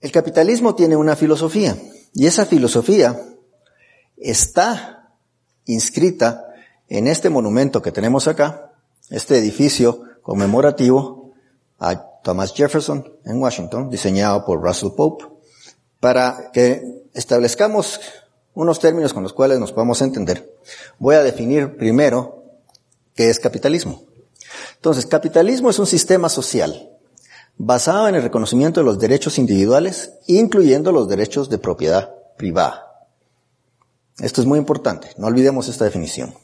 El capitalismo tiene una filosofía y esa filosofía está inscrita en este monumento que tenemos acá, este edificio conmemorativo a Thomas Jefferson en Washington, diseñado por Russell Pope, para que establezcamos unos términos con los cuales nos podamos entender. Voy a definir primero qué es capitalismo. Entonces, capitalismo es un sistema social basado en el reconocimiento de los derechos individuales, incluyendo los derechos de propiedad privada. Esto es muy importante, no olvidemos esta definición.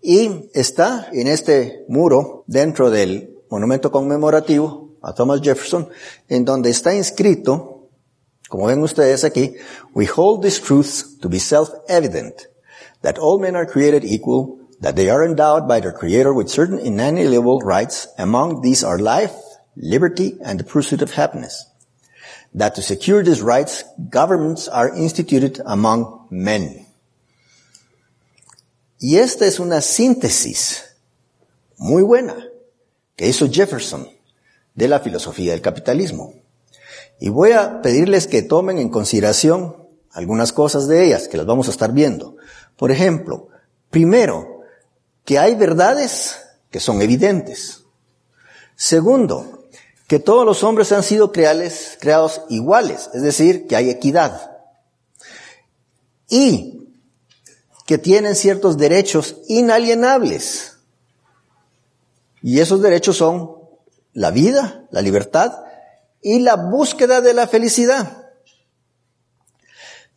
Y está en este muro, dentro del monumento conmemorativo a Thomas Jefferson, en donde está inscrito, como ven ustedes aquí, we hold these truths to be self-evident, that all men are created equal, that they are endowed by their creator with certain inalienable rights, among these are life, liberty, and the pursuit of happiness. That to secure these rights, governments are instituted among men. Y esta es una síntesis muy buena que hizo Jefferson de la filosofía del capitalismo. Y voy a pedirles que tomen en consideración algunas cosas de ellas, que las vamos a estar viendo. Por ejemplo, primero, que hay verdades que son evidentes. Segundo, que todos los hombres han sido creados iguales, es decir, que hay equidad. Y que tienen ciertos derechos inalienables. Y esos derechos son la vida, la libertad y la búsqueda de la felicidad.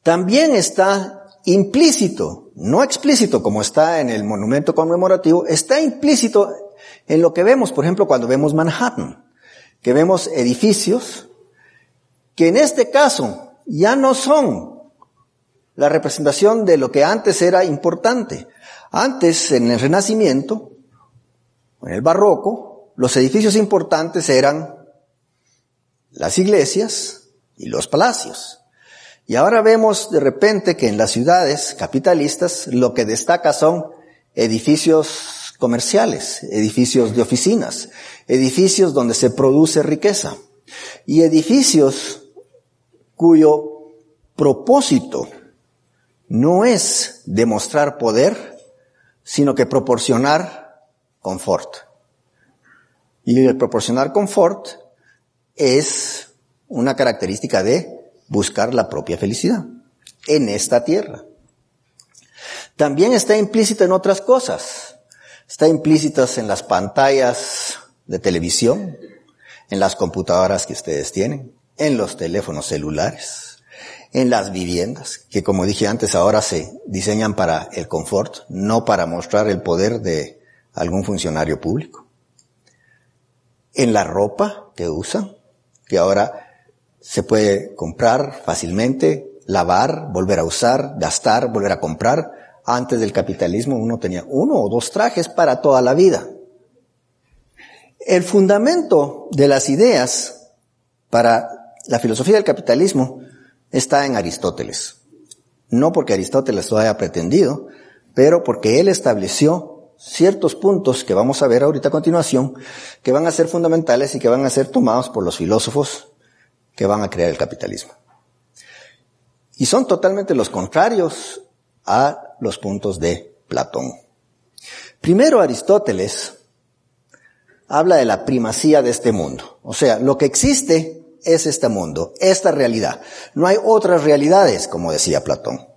También está implícito, no explícito como está en el monumento conmemorativo, está implícito en lo que vemos, por ejemplo, cuando vemos Manhattan, que vemos edificios que en este caso ya no son la representación de lo que antes era importante. Antes, en el Renacimiento, en el Barroco, los edificios importantes eran las iglesias y los palacios. Y ahora vemos de repente que en las ciudades capitalistas lo que destaca son edificios comerciales, edificios de oficinas, edificios donde se produce riqueza y edificios cuyo propósito no es demostrar poder, sino que proporcionar confort. Y el proporcionar confort es una característica de buscar la propia felicidad en esta tierra. También está implícita en otras cosas. Está implícita en las pantallas de televisión, en las computadoras que ustedes tienen, en los teléfonos celulares en las viviendas, que como dije antes ahora se diseñan para el confort, no para mostrar el poder de algún funcionario público. En la ropa que usan, que ahora se puede comprar fácilmente, lavar, volver a usar, gastar, volver a comprar. Antes del capitalismo uno tenía uno o dos trajes para toda la vida. El fundamento de las ideas para la filosofía del capitalismo está en Aristóteles. No porque Aristóteles lo haya pretendido, pero porque él estableció ciertos puntos que vamos a ver ahorita a continuación, que van a ser fundamentales y que van a ser tomados por los filósofos que van a crear el capitalismo. Y son totalmente los contrarios a los puntos de Platón. Primero Aristóteles habla de la primacía de este mundo. O sea, lo que existe es este mundo, esta realidad. No hay otras realidades, como decía Platón.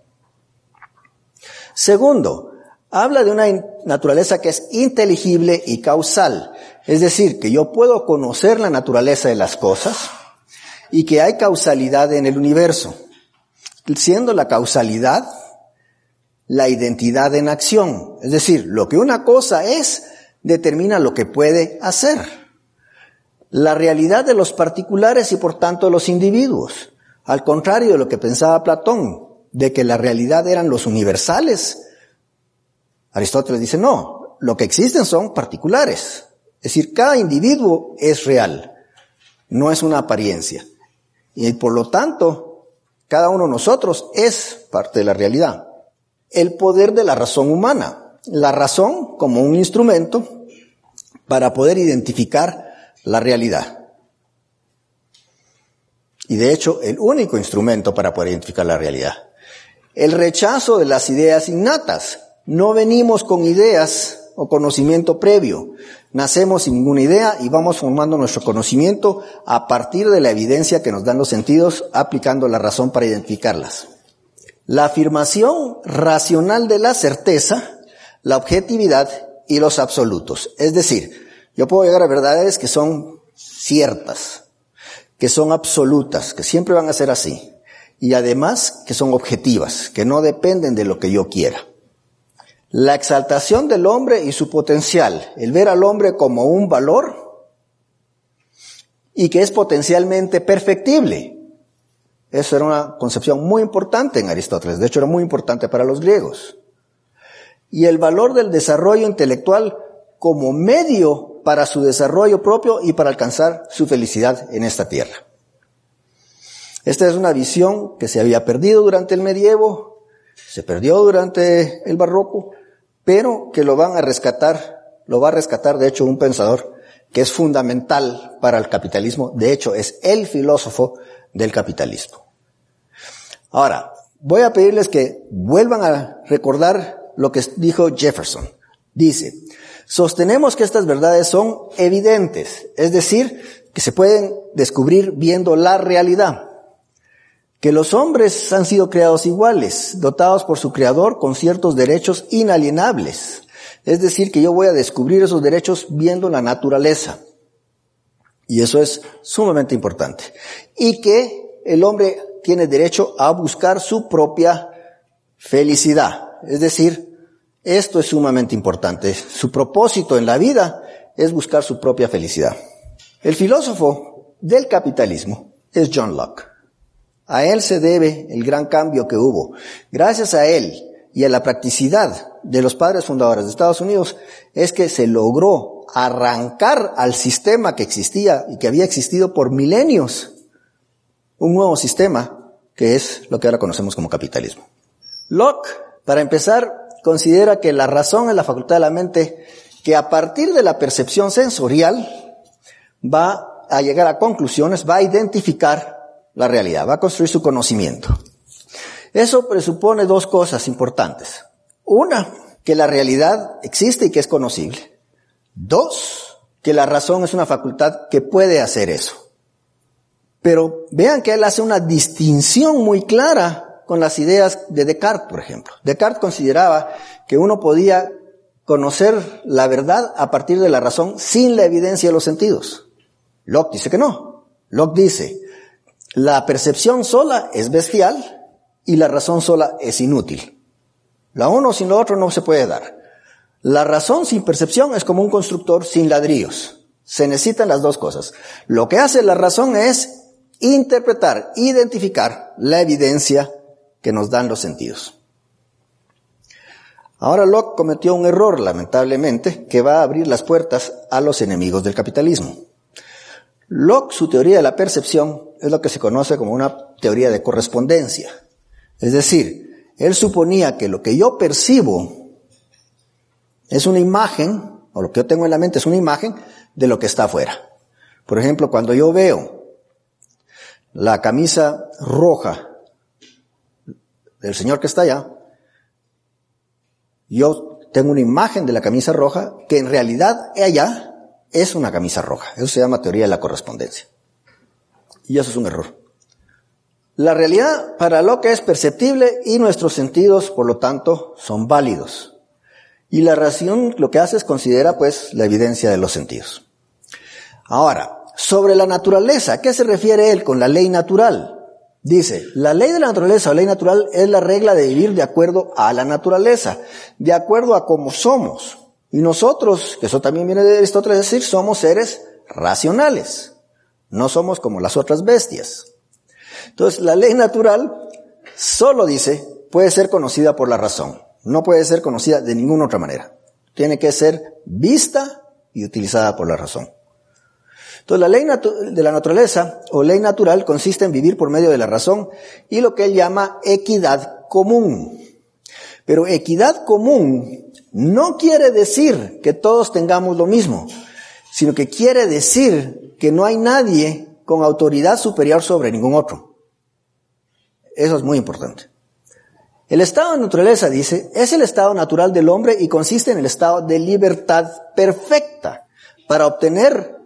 Segundo, habla de una naturaleza que es inteligible y causal. Es decir, que yo puedo conocer la naturaleza de las cosas y que hay causalidad en el universo, siendo la causalidad la identidad en acción. Es decir, lo que una cosa es determina lo que puede hacer la realidad de los particulares y por tanto de los individuos. Al contrario de lo que pensaba Platón, de que la realidad eran los universales. Aristóteles dice, no, lo que existen son particulares. Es decir, cada individuo es real, no es una apariencia. Y por lo tanto, cada uno de nosotros es parte de la realidad. El poder de la razón humana. La razón como un instrumento para poder identificar la realidad. y de hecho el único instrumento para poder identificar la realidad. El rechazo de las ideas innatas. No venimos con ideas o conocimiento previo. Nacemos sin ninguna idea y vamos formando nuestro conocimiento a partir de la evidencia que nos dan los sentidos, aplicando la razón para identificarlas. La afirmación racional de la certeza, la objetividad y los absolutos. Es decir, yo puedo llegar a verdades que son ciertas, que son absolutas, que siempre van a ser así. Y además que son objetivas, que no dependen de lo que yo quiera. La exaltación del hombre y su potencial, el ver al hombre como un valor y que es potencialmente perfectible. Eso era una concepción muy importante en Aristóteles, de hecho era muy importante para los griegos. Y el valor del desarrollo intelectual como medio para su desarrollo propio y para alcanzar su felicidad en esta tierra. Esta es una visión que se había perdido durante el medievo, se perdió durante el barroco, pero que lo van a rescatar, lo va a rescatar de hecho un pensador que es fundamental para el capitalismo, de hecho es el filósofo del capitalismo. Ahora, voy a pedirles que vuelvan a recordar lo que dijo Jefferson. Dice, sostenemos que estas verdades son evidentes, es decir, que se pueden descubrir viendo la realidad que los hombres han sido creados iguales, dotados por su creador con ciertos derechos inalienables. Es decir, que yo voy a descubrir esos derechos viendo la naturaleza. Y eso es sumamente importante. Y que el hombre tiene derecho a buscar su propia felicidad. Es decir, esto es sumamente importante. Su propósito en la vida es buscar su propia felicidad. El filósofo del capitalismo es John Locke. A él se debe el gran cambio que hubo. Gracias a él y a la practicidad de los padres fundadores de Estados Unidos es que se logró arrancar al sistema que existía y que había existido por milenios un nuevo sistema que es lo que ahora conocemos como capitalismo. Locke, para empezar, considera que la razón es la facultad de la mente que a partir de la percepción sensorial va a llegar a conclusiones, va a identificar la realidad, va a construir su conocimiento. Eso presupone dos cosas importantes. Una, que la realidad existe y que es conocible. Dos, que la razón es una facultad que puede hacer eso. Pero vean que él hace una distinción muy clara con las ideas de Descartes, por ejemplo. Descartes consideraba que uno podía conocer la verdad a partir de la razón sin la evidencia de los sentidos. Locke dice que no. Locke dice, la percepción sola es bestial y la razón sola es inútil. La uno sin lo otro no se puede dar. La razón sin percepción es como un constructor sin ladrillos. Se necesitan las dos cosas. Lo que hace la razón es interpretar, identificar la evidencia que nos dan los sentidos. Ahora Locke cometió un error, lamentablemente, que va a abrir las puertas a los enemigos del capitalismo. Locke, su teoría de la percepción, es lo que se conoce como una teoría de correspondencia. Es decir, él suponía que lo que yo percibo es una imagen, o lo que yo tengo en la mente es una imagen de lo que está afuera. Por ejemplo, cuando yo veo la camisa roja del señor que está allá, yo tengo una imagen de la camisa roja que en realidad allá es una camisa roja. Eso se llama teoría de la correspondencia. Y eso es un error. La realidad para lo que es perceptible y nuestros sentidos, por lo tanto, son válidos. Y la razón lo que hace es considera pues la evidencia de los sentidos. Ahora, sobre la naturaleza, ¿a qué se refiere él con la ley natural? Dice, la ley de la naturaleza o ley natural es la regla de vivir de acuerdo a la naturaleza, de acuerdo a cómo somos. Y nosotros, que eso también viene de Aristóteles, decir, somos seres racionales. No somos como las otras bestias. Entonces, la ley natural solo dice, puede ser conocida por la razón. No puede ser conocida de ninguna otra manera. Tiene que ser vista y utilizada por la razón. Entonces, la ley de la naturaleza o ley natural consiste en vivir por medio de la razón y lo que él llama equidad común. Pero equidad común no quiere decir que todos tengamos lo mismo, sino que quiere decir que no hay nadie con autoridad superior sobre ningún otro. Eso es muy importante. El estado de naturaleza, dice, es el estado natural del hombre y consiste en el estado de libertad perfecta para obtener,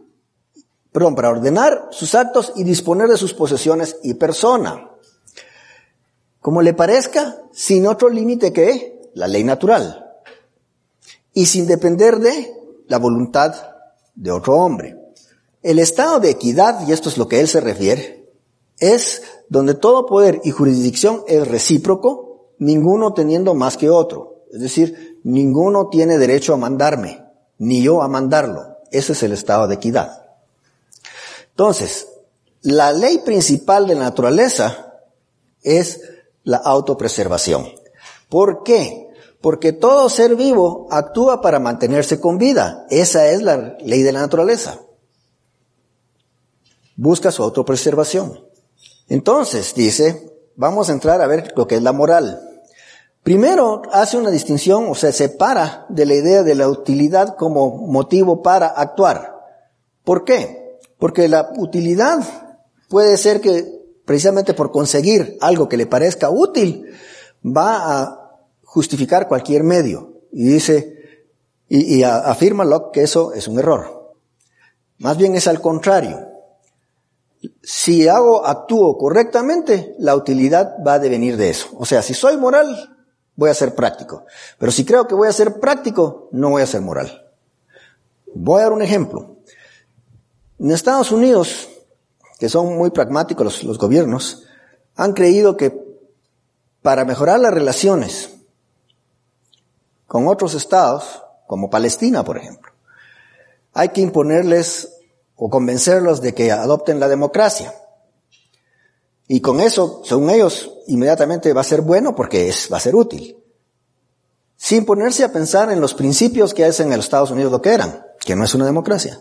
perdón, para ordenar sus actos y disponer de sus posesiones y persona. Como le parezca, sin otro límite que la ley natural. Y sin depender de la voluntad de otro hombre. El estado de equidad, y esto es lo que él se refiere, es donde todo poder y jurisdicción es recíproco ninguno teniendo más que otro. Es decir, ninguno tiene derecho a mandarme, ni yo a mandarlo. Ese es el estado de equidad. Entonces, la ley principal de la naturaleza es la autopreservación. ¿Por qué? Porque todo ser vivo actúa para mantenerse con vida. Esa es la ley de la naturaleza. Busca su autopreservación. Entonces, dice, vamos a entrar a ver lo que es la moral. Primero hace una distinción o se separa de la idea de la utilidad como motivo para actuar. ¿Por qué? Porque la utilidad puede ser que precisamente por conseguir algo que le parezca útil va a justificar cualquier medio. Y dice, y, afirma Locke que eso es un error. Más bien es al contrario. Si hago, actúo correctamente, la utilidad va a devenir de eso. O sea, si soy moral, voy a ser práctico. Pero si creo que voy a ser práctico, no voy a ser moral. Voy a dar un ejemplo. En Estados Unidos, que son muy pragmáticos los, los gobiernos, han creído que para mejorar las relaciones con otros estados, como Palestina, por ejemplo, hay que imponerles o convencerlos de que adopten la democracia. Y con eso, según ellos, inmediatamente va a ser bueno porque es, va a ser útil. Sin ponerse a pensar en los principios que hacen en los Estados Unidos lo que eran, que no es una democracia.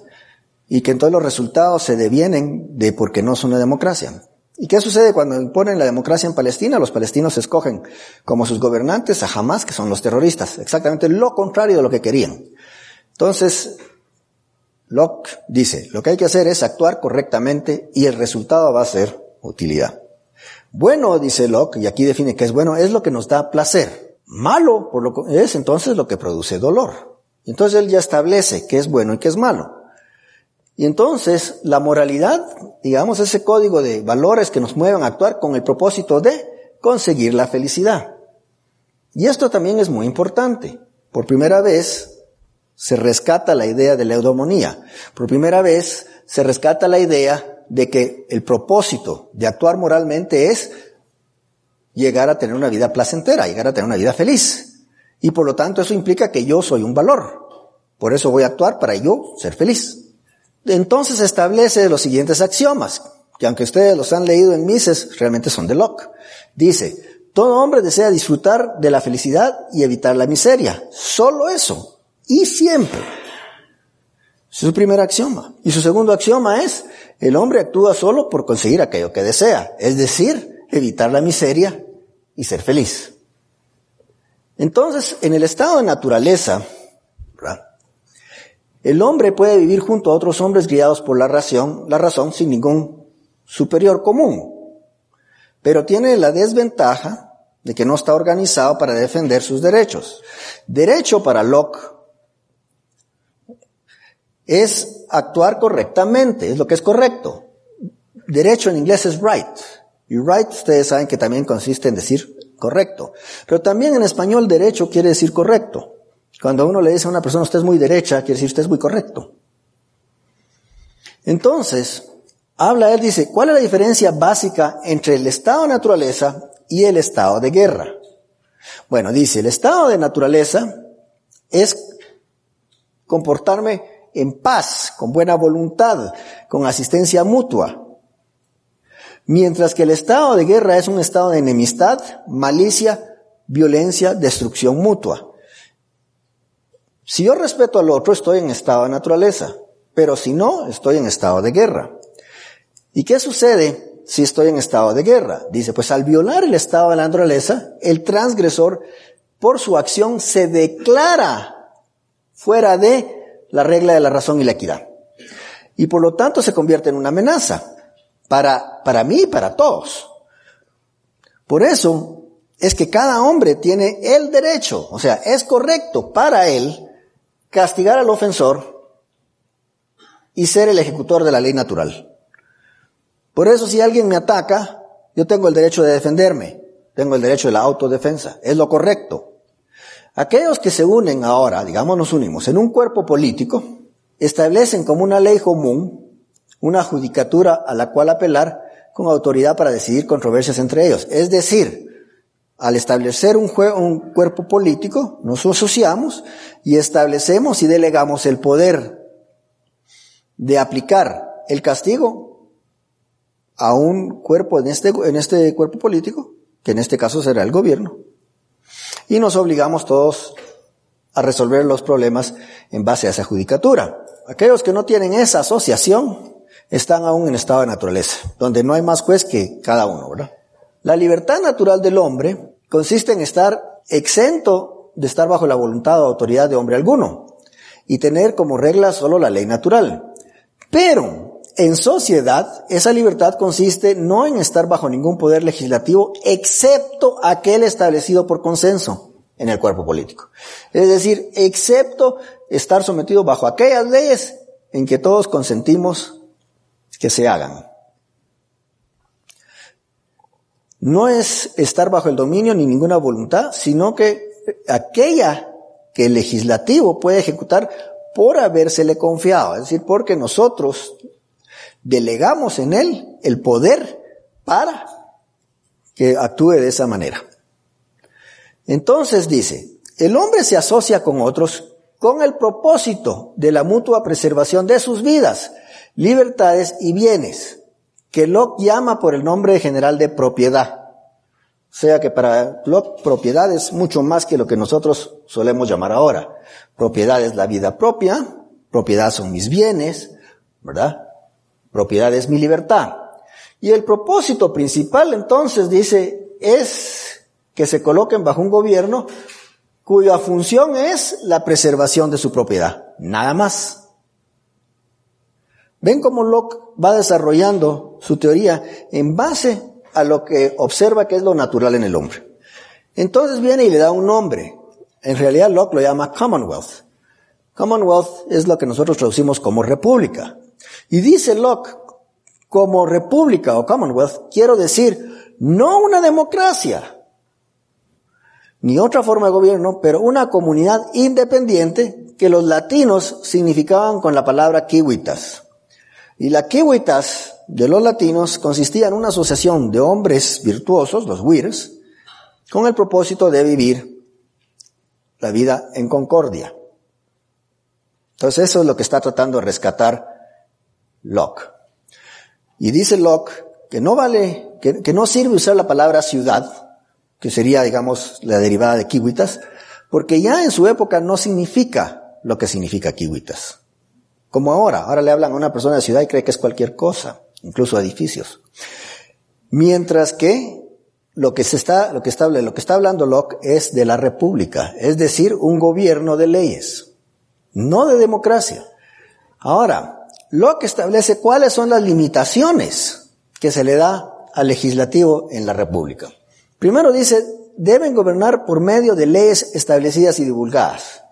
Y que entonces los resultados se devienen de porque no es una democracia. ¿Y qué sucede cuando imponen la democracia en Palestina? Los palestinos escogen como sus gobernantes a Hamas, que son los terroristas. Exactamente lo contrario de lo que querían. Entonces, Locke dice, lo que hay que hacer es actuar correctamente y el resultado va a ser utilidad. Bueno, dice Locke, y aquí define que es bueno, es lo que nos da placer. Malo por lo que es entonces lo que produce dolor. Entonces él ya establece qué es bueno y qué es malo. Y entonces la moralidad, digamos, ese código de valores que nos mueven a actuar con el propósito de conseguir la felicidad. Y esto también es muy importante. Por primera vez se rescata la idea de la eudomonía. Por primera vez se rescata la idea de que el propósito de actuar moralmente es llegar a tener una vida placentera, llegar a tener una vida feliz. Y por lo tanto eso implica que yo soy un valor. Por eso voy a actuar para yo ser feliz. Entonces establece los siguientes axiomas, que aunque ustedes los han leído en Mises, realmente son de Locke. Dice, todo hombre desea disfrutar de la felicidad y evitar la miseria. Solo eso. Y siempre. Es su primer axioma. Y su segundo axioma es, el hombre actúa solo por conseguir aquello que desea, es decir, evitar la miseria y ser feliz. Entonces, en el estado de naturaleza, el hombre puede vivir junto a otros hombres guiados por la razón, la razón sin ningún superior común. Pero tiene la desventaja de que no está organizado para defender sus derechos. Derecho para Locke es actuar correctamente, es lo que es correcto. Derecho en inglés es right. Y right ustedes saben que también consiste en decir correcto. Pero también en español derecho quiere decir correcto. Cuando uno le dice a una persona usted es muy derecha, quiere decir usted es muy correcto. Entonces, habla él, dice, ¿cuál es la diferencia básica entre el estado de naturaleza y el estado de guerra? Bueno, dice, el estado de naturaleza es comportarme en paz, con buena voluntad, con asistencia mutua. Mientras que el estado de guerra es un estado de enemistad, malicia, violencia, destrucción mutua. Si yo respeto al otro, estoy en estado de naturaleza, pero si no, estoy en estado de guerra. ¿Y qué sucede si estoy en estado de guerra? Dice, pues al violar el estado de la naturaleza, el transgresor, por su acción, se declara fuera de la regla de la razón y la equidad. Y por lo tanto se convierte en una amenaza. para, para mí y para todos. Por eso es que cada hombre tiene el derecho, o sea, es correcto para él castigar al ofensor y ser el ejecutor de la ley natural. Por eso si alguien me ataca, yo tengo el derecho de defenderme, tengo el derecho de la autodefensa, es lo correcto. Aquellos que se unen ahora, digamos nos unimos, en un cuerpo político, establecen como una ley común una judicatura a la cual apelar con autoridad para decidir controversias entre ellos. Es decir, al establecer un, un cuerpo político, nos asociamos y establecemos y delegamos el poder de aplicar el castigo a un cuerpo en este, en este cuerpo político, que en este caso será el gobierno, y nos obligamos todos a resolver los problemas en base a esa judicatura. Aquellos que no tienen esa asociación están aún en estado de naturaleza, donde no hay más juez que cada uno, ¿verdad? La libertad natural del hombre consiste en estar exento de estar bajo la voluntad o autoridad de hombre alguno y tener como regla solo la ley natural. Pero en sociedad, esa libertad consiste no en estar bajo ningún poder legislativo, excepto aquel establecido por consenso en el cuerpo político. Es decir, excepto estar sometido bajo aquellas leyes en que todos consentimos que se hagan. No es estar bajo el dominio ni ninguna voluntad, sino que aquella que el legislativo puede ejecutar por habérsele confiado, es decir, porque nosotros delegamos en él el poder para que actúe de esa manera. Entonces dice, el hombre se asocia con otros con el propósito de la mutua preservación de sus vidas, libertades y bienes, que Locke llama por el nombre general de propiedad. O sea que para Locke propiedad es mucho más que lo que nosotros solemos llamar ahora. Propiedad es la vida propia, propiedad son mis bienes, ¿verdad? Propiedad es mi libertad. Y el propósito principal entonces dice es que se coloquen bajo un gobierno cuya función es la preservación de su propiedad. Nada más. Ven cómo Locke va desarrollando su teoría en base a lo que observa que es lo natural en el hombre. Entonces viene y le da un nombre. En realidad Locke lo llama Commonwealth. Commonwealth es lo que nosotros traducimos como república. Y dice Locke, como república o Commonwealth, quiero decir, no una democracia, ni otra forma de gobierno, pero una comunidad independiente que los latinos significaban con la palabra kiwitas. Y la kiwitas de los latinos consistía en una asociación de hombres virtuosos, los wirs, con el propósito de vivir la vida en concordia. Entonces eso es lo que está tratando de rescatar Locke. Y dice Locke que no vale, que, que no sirve usar la palabra ciudad, que sería, digamos, la derivada de kiwitas, porque ya en su época no significa lo que significa kiwitas. Como ahora, ahora le hablan a una persona de ciudad y cree que es cualquier cosa, incluso edificios. Mientras que lo que se está, lo que está, lo que está hablando Locke es de la república, es decir, un gobierno de leyes, no de democracia. Ahora, Locke establece cuáles son las limitaciones que se le da al legislativo en la república. Primero dice, deben gobernar por medio de leyes establecidas y divulgadas.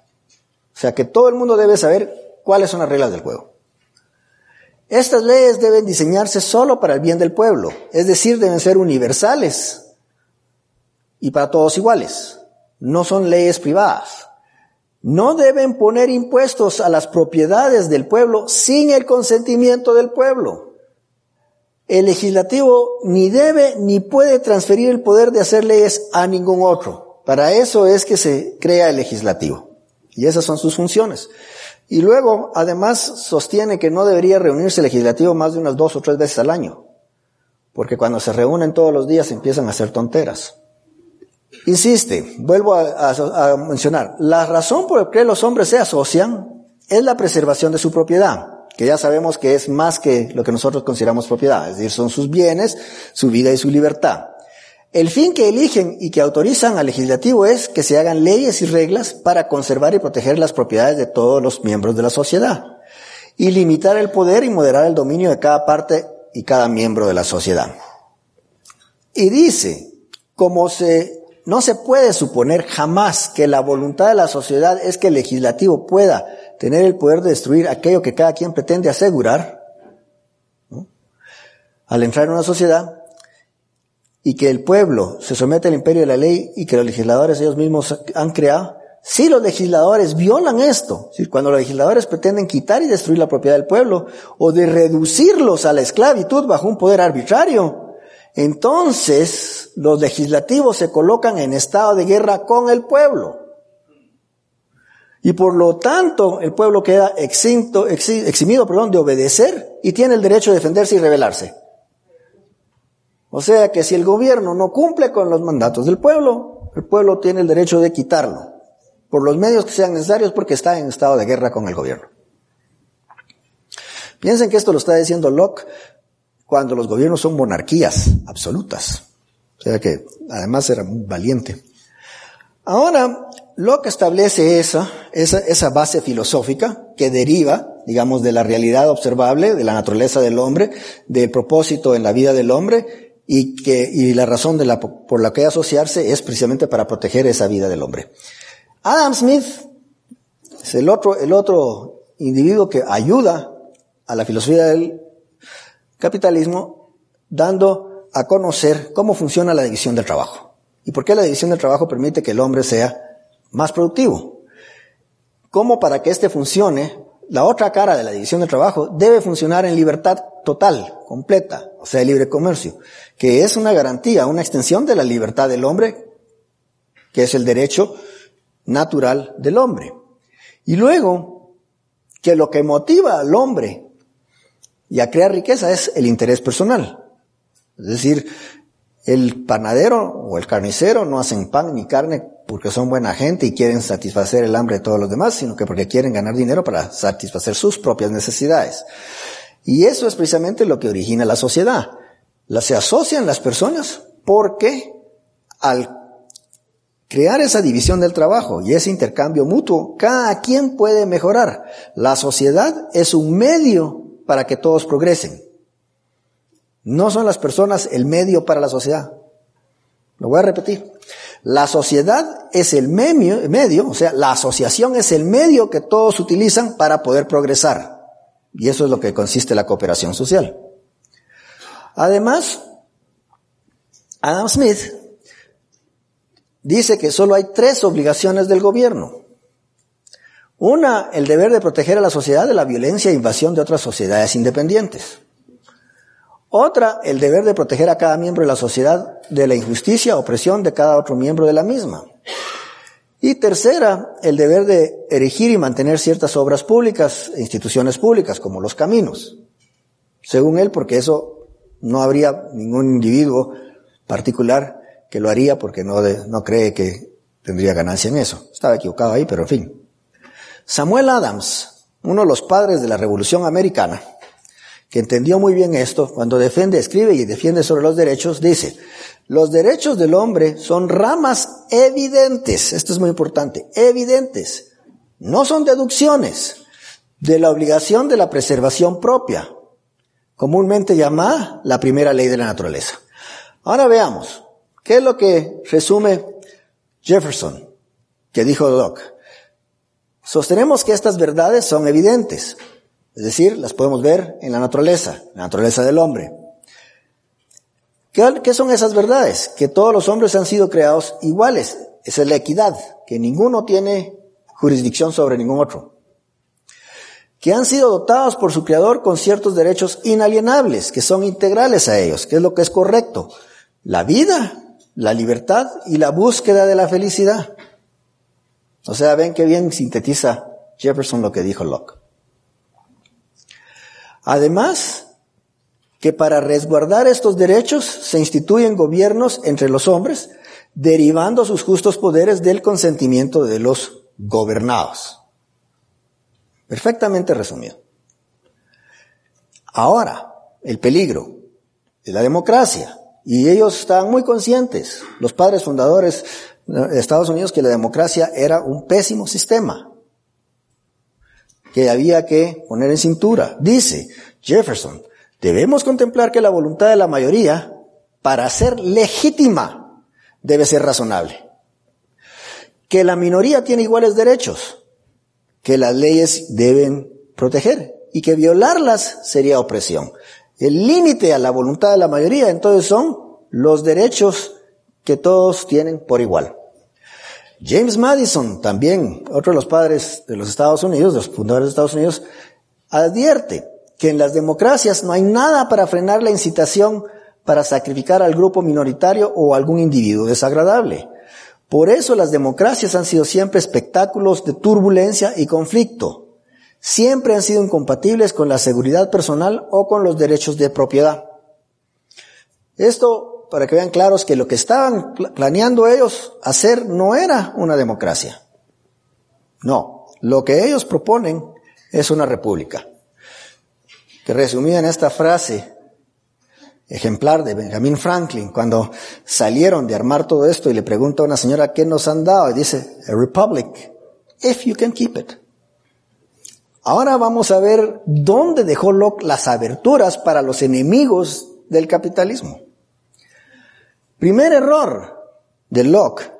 O sea que todo el mundo debe saber cuáles son las reglas del juego. Estas leyes deben diseñarse solo para el bien del pueblo, es decir, deben ser universales y para todos iguales. No son leyes privadas. No deben poner impuestos a las propiedades del pueblo sin el consentimiento del pueblo el legislativo ni debe ni puede transferir el poder de hacer leyes a ningún otro. Para eso es que se crea el legislativo. Y esas son sus funciones. Y luego, además, sostiene que no debería reunirse el legislativo más de unas dos o tres veces al año. Porque cuando se reúnen todos los días empiezan a hacer tonteras. Insiste, vuelvo a, a mencionar, la razón por la que los hombres se asocian es la preservación de su propiedad que ya sabemos que es más que lo que nosotros consideramos propiedad, es decir, son sus bienes, su vida y su libertad. El fin que eligen y que autorizan al legislativo es que se hagan leyes y reglas para conservar y proteger las propiedades de todos los miembros de la sociedad y limitar el poder y moderar el dominio de cada parte y cada miembro de la sociedad. Y dice, como se, no se puede suponer jamás que la voluntad de la sociedad es que el legislativo pueda tener el poder de destruir aquello que cada quien pretende asegurar, al entrar en una sociedad, y que el pueblo se somete al imperio de la ley y que los legisladores ellos mismos han creado, si los legisladores violan esto, cuando los legisladores pretenden quitar y destruir la propiedad del pueblo o de reducirlos a la esclavitud bajo un poder arbitrario, entonces los legislativos se colocan en estado de guerra con el pueblo. Y por lo tanto, el pueblo queda eximito, eximido perdón, de obedecer y tiene el derecho de defenderse y rebelarse. O sea que si el gobierno no cumple con los mandatos del pueblo, el pueblo tiene el derecho de quitarlo por los medios que sean necesarios porque está en estado de guerra con el gobierno. Piensen que esto lo está diciendo Locke cuando los gobiernos son monarquías absolutas. O sea que además era muy valiente. Ahora, Locke establece esa, esa, esa base filosófica que deriva, digamos, de la realidad observable, de la naturaleza del hombre, del propósito en la vida del hombre, y que, y la razón de la, por la que asociarse es precisamente para proteger esa vida del hombre. Adam Smith es el otro, el otro individuo que ayuda a la filosofía del capitalismo dando a conocer cómo funciona la división del trabajo y por qué la división del trabajo permite que el hombre sea más productivo. Cómo para que éste funcione, la otra cara de la división del trabajo debe funcionar en libertad total, completa, o sea, libre comercio, que es una garantía, una extensión de la libertad del hombre, que es el derecho natural del hombre. Y luego, que lo que motiva al hombre y a crear riqueza es el interés personal. Es decir, el panadero o el carnicero no hacen pan ni carne porque son buena gente y quieren satisfacer el hambre de todos los demás, sino que porque quieren ganar dinero para satisfacer sus propias necesidades. Y eso es precisamente lo que origina la sociedad. se asocian las personas porque al crear esa división del trabajo y ese intercambio mutuo, cada quien puede mejorar. La sociedad es un medio para que todos progresen. No son las personas el medio para la sociedad. Lo voy a repetir. La sociedad es el medio, o sea, la asociación es el medio que todos utilizan para poder progresar. Y eso es lo que consiste la cooperación social. Además, Adam Smith dice que solo hay tres obligaciones del gobierno. Una, el deber de proteger a la sociedad de la violencia e invasión de otras sociedades independientes. Otra, el deber de proteger a cada miembro de la sociedad de la injusticia o opresión de cada otro miembro de la misma. Y tercera, el deber de erigir y mantener ciertas obras públicas instituciones públicas, como los caminos. Según él, porque eso no habría ningún individuo particular que lo haría porque no, no cree que tendría ganancia en eso. Estaba equivocado ahí, pero en fin. Samuel Adams, uno de los padres de la Revolución Americana, que entendió muy bien esto, cuando defiende, escribe y defiende sobre los derechos, dice, los derechos del hombre son ramas evidentes, esto es muy importante, evidentes, no son deducciones de la obligación de la preservación propia, comúnmente llamada la primera ley de la naturaleza. Ahora veamos, ¿Qué es lo que resume Jefferson, que dijo Locke? Sostenemos que estas verdades son evidentes, es decir, las podemos ver en la naturaleza, la naturaleza del hombre. ¿Qué, son esas verdades? Que todos los hombres han sido creados iguales. Esa es la equidad, que ninguno tiene jurisdicción sobre ningún otro. Que han sido dotados por su creador con ciertos derechos inalienables, que son integrales a ellos, que es lo que es correcto. La vida, la libertad y la búsqueda de la felicidad. O sea, ven qué bien sintetiza Jefferson lo que dijo Locke. Además, que para resguardar estos derechos se instituyen gobiernos entre los hombres, derivando sus justos poderes del consentimiento de los gobernados. Perfectamente resumido. Ahora, el peligro de la democracia y ellos estaban muy conscientes, los padres fundadores de Estados Unidos, que la democracia era un pésimo sistema, que había que poner en cintura. Dice Jefferson, Debemos contemplar que la voluntad de la mayoría, para ser legítima, debe ser razonable. Que la minoría tiene iguales derechos, que las leyes deben proteger y que violarlas sería opresión. El límite a la voluntad de la mayoría entonces son los derechos que todos tienen por igual. James Madison, también otro de los padres de los Estados Unidos, de los fundadores de Estados Unidos, advierte que en las democracias no hay nada para frenar la incitación para sacrificar al grupo minoritario o algún individuo desagradable. Por eso las democracias han sido siempre espectáculos de turbulencia y conflicto. Siempre han sido incompatibles con la seguridad personal o con los derechos de propiedad. Esto para que vean claros que lo que estaban planeando ellos hacer no era una democracia. No, lo que ellos proponen es una república. Que resumía en esta frase ejemplar de Benjamin Franklin, cuando salieron de armar todo esto y le pregunta a una señora qué nos han dado, y dice, a republic, if you can keep it. Ahora vamos a ver dónde dejó Locke las aberturas para los enemigos del capitalismo. Primer error de Locke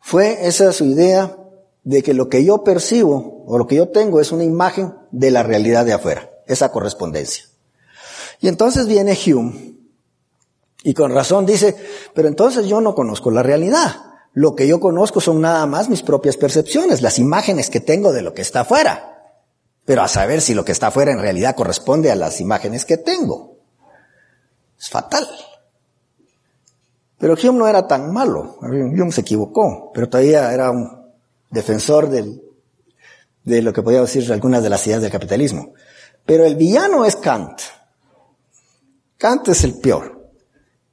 fue esa su idea de que lo que yo percibo o lo que yo tengo es una imagen de la realidad de afuera, esa correspondencia. Y entonces viene Hume y con razón dice, pero entonces yo no conozco la realidad. Lo que yo conozco son nada más mis propias percepciones, las imágenes que tengo de lo que está afuera. Pero a saber si lo que está afuera en realidad corresponde a las imágenes que tengo. Es fatal. Pero Hume no era tan malo. Hume se equivocó, pero todavía era un defensor del, de lo que podía decir algunas de las ideas del capitalismo. Pero el villano es Kant. Kant es el peor.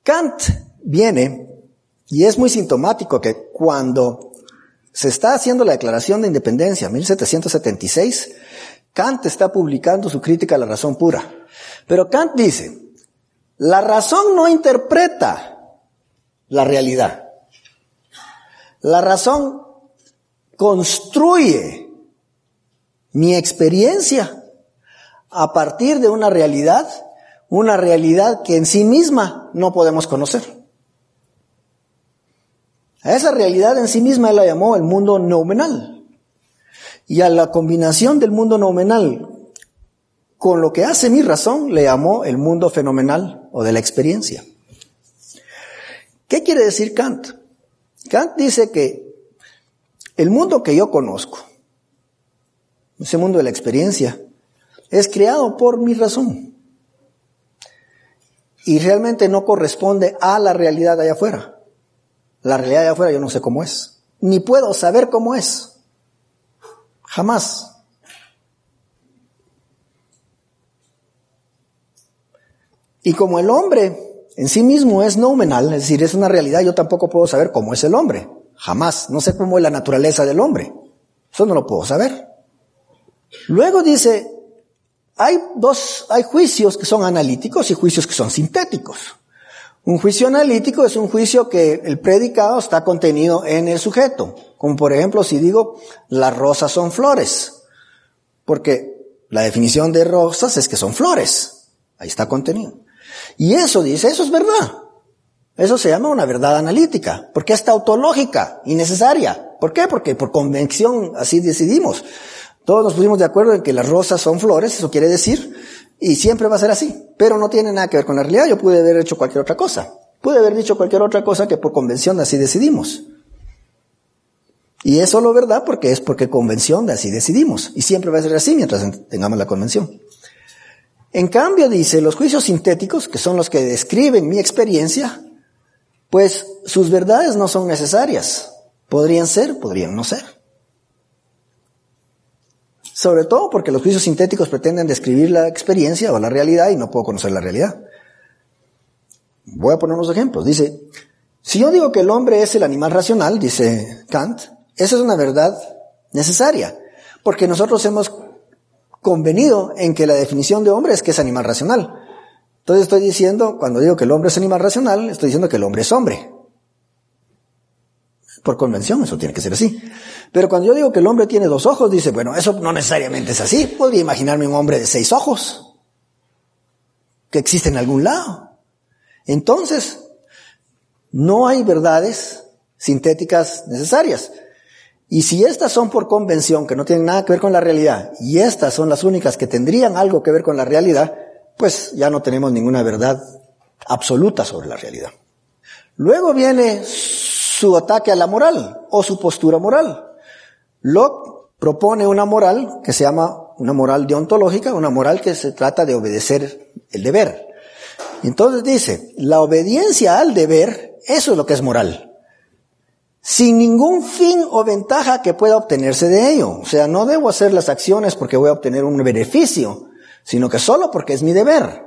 Kant viene, y es muy sintomático que cuando se está haciendo la declaración de independencia, 1776, Kant está publicando su crítica a la razón pura. Pero Kant dice, la razón no interpreta la realidad. La razón construye mi experiencia a partir de una realidad, una realidad que en sí misma no podemos conocer. A esa realidad en sí misma él la llamó el mundo nominal. Y a la combinación del mundo nominal con lo que hace mi razón le llamó el mundo fenomenal o de la experiencia. ¿Qué quiere decir Kant? Kant dice que el mundo que yo conozco, ese mundo de la experiencia, es creado por mi razón. Y realmente no corresponde a la realidad allá afuera. La realidad allá afuera yo no sé cómo es. Ni puedo saber cómo es. Jamás. Y como el hombre en sí mismo es nominal, es decir, es una realidad, yo tampoco puedo saber cómo es el hombre. Jamás. No sé cómo es la naturaleza del hombre. Eso no lo puedo saber. Luego dice, hay dos, hay juicios que son analíticos y juicios que son sintéticos. Un juicio analítico es un juicio que el predicado está contenido en el sujeto. Como por ejemplo, si digo, las rosas son flores. Porque la definición de rosas es que son flores. Ahí está contenido. Y eso dice, eso es verdad. Eso se llama una verdad analítica, porque es tautológica y necesaria. ¿Por qué? Porque por convención así decidimos. Todos nos pusimos de acuerdo en que las rosas son flores, eso quiere decir, y siempre va a ser así. Pero no tiene nada que ver con la realidad, yo pude haber hecho cualquier otra cosa. Pude haber dicho cualquier otra cosa que por convención así decidimos. Y es solo verdad porque es porque convención de así decidimos. Y siempre va a ser así mientras tengamos la convención. En cambio, dice, los juicios sintéticos, que son los que describen mi experiencia, pues sus verdades no son necesarias. Podrían ser, podrían no ser. Sobre todo porque los juicios sintéticos pretenden describir la experiencia o la realidad y no puedo conocer la realidad. Voy a poner unos ejemplos. Dice, si yo digo que el hombre es el animal racional, dice Kant, esa es una verdad necesaria, porque nosotros hemos convenido en que la definición de hombre es que es animal racional. Entonces estoy diciendo, cuando digo que el hombre es animal racional, estoy diciendo que el hombre es hombre. Por convención, eso tiene que ser así. Pero cuando yo digo que el hombre tiene dos ojos, dice, bueno, eso no necesariamente es así. Podría imaginarme un hombre de seis ojos. que existe en algún lado. Entonces, no hay verdades sintéticas necesarias. Y si estas son por convención, que no tienen nada que ver con la realidad, y estas son las únicas que tendrían algo que ver con la realidad, pues ya no tenemos ninguna verdad absoluta sobre la realidad. Luego viene su ataque a la moral o su postura moral. Locke propone una moral que se llama una moral deontológica, una moral que se trata de obedecer el deber. Entonces dice, la obediencia al deber, eso es lo que es moral. Sin ningún fin o ventaja que pueda obtenerse de ello. O sea, no debo hacer las acciones porque voy a obtener un beneficio, sino que solo porque es mi deber.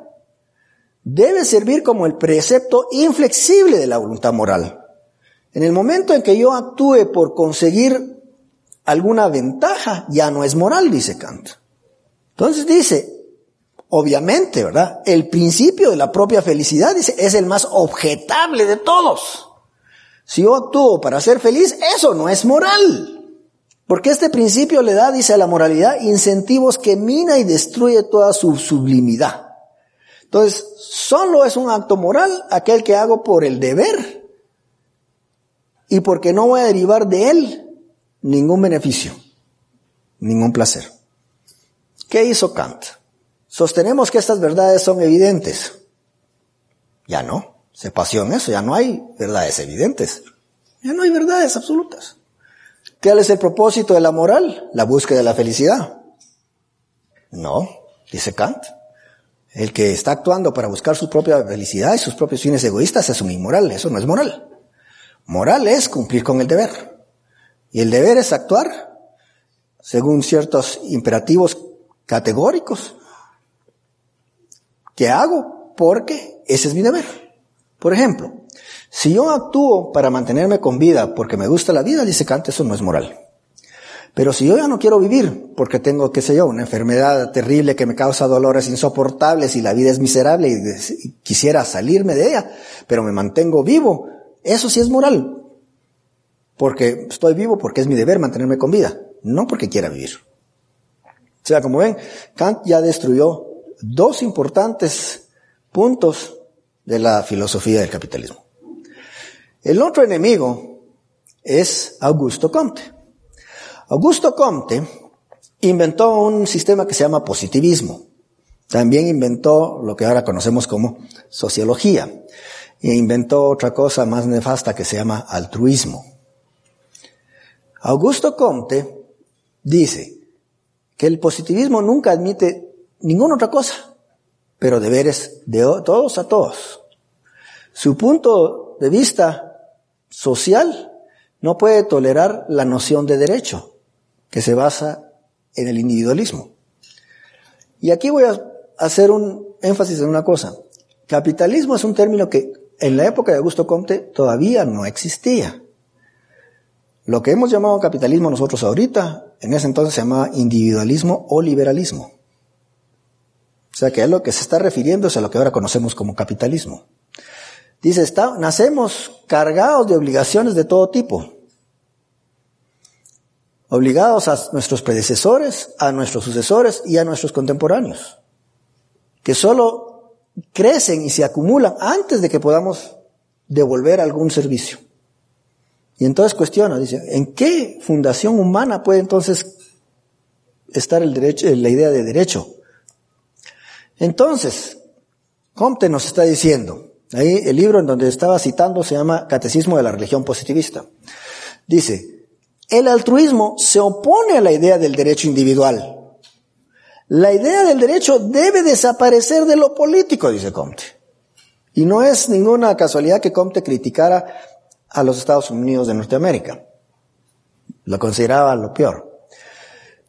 Debe servir como el precepto inflexible de la voluntad moral. En el momento en que yo actúe por conseguir alguna ventaja, ya no es moral, dice Kant. Entonces dice, obviamente, ¿verdad? El principio de la propia felicidad, dice, es el más objetable de todos. Si yo actúo para ser feliz, eso no es moral. Porque este principio le da, dice a la moralidad, incentivos que mina y destruye toda su sublimidad. Entonces, solo es un acto moral aquel que hago por el deber y porque no voy a derivar de él ningún beneficio, ningún placer. ¿Qué hizo Kant? Sostenemos que estas verdades son evidentes. Ya no, se pasó en eso, ya no hay verdades evidentes. Ya no hay verdades absolutas. ¿Qué es el propósito de la moral? La búsqueda de la felicidad. No, dice Kant. El que está actuando para buscar su propia felicidad y sus propios fines egoístas es un inmoral, eso no es moral. Moral es cumplir con el deber. Y el deber es actuar según ciertos imperativos categóricos. ¿Qué hago? Porque ese es mi deber. Por ejemplo, si yo actúo para mantenerme con vida porque me gusta la vida, dice Kant, eso no es moral. Pero si yo ya no quiero vivir porque tengo, qué sé yo, una enfermedad terrible que me causa dolores insoportables y la vida es miserable y quisiera salirme de ella, pero me mantengo vivo, eso sí es moral. Porque estoy vivo porque es mi deber mantenerme con vida, no porque quiera vivir. O sea, como ven, Kant ya destruyó dos importantes puntos de la filosofía del capitalismo. El otro enemigo es Augusto Comte. Augusto Comte inventó un sistema que se llama positivismo. También inventó lo que ahora conocemos como sociología. E inventó otra cosa más nefasta que se llama altruismo. Augusto Comte dice que el positivismo nunca admite ninguna otra cosa, pero deberes de todos a todos. Su punto de vista social no puede tolerar la noción de derecho, que se basa en el individualismo. Y aquí voy a hacer un énfasis en una cosa. Capitalismo es un término que en la época de Augusto Comte todavía no existía. Lo que hemos llamado capitalismo nosotros ahorita, en ese entonces se llamaba individualismo o liberalismo. O sea que es lo que se está refiriendo es a lo que ahora conocemos como capitalismo. Dice, nacemos cargados de obligaciones de todo tipo. Obligados a nuestros predecesores, a nuestros sucesores y a nuestros contemporáneos. Que solo crecen y se acumulan antes de que podamos devolver algún servicio. Y entonces cuestiona, dice, ¿en qué fundación humana puede entonces estar el derecho, la idea de derecho? Entonces, Comte nos está diciendo, ahí el libro en donde estaba citando se llama Catecismo de la Religión Positivista. Dice, el altruismo se opone a la idea del derecho individual. La idea del derecho debe desaparecer de lo político, dice Comte. Y no es ninguna casualidad que Comte criticara a los Estados Unidos de Norteamérica. Lo consideraba lo peor.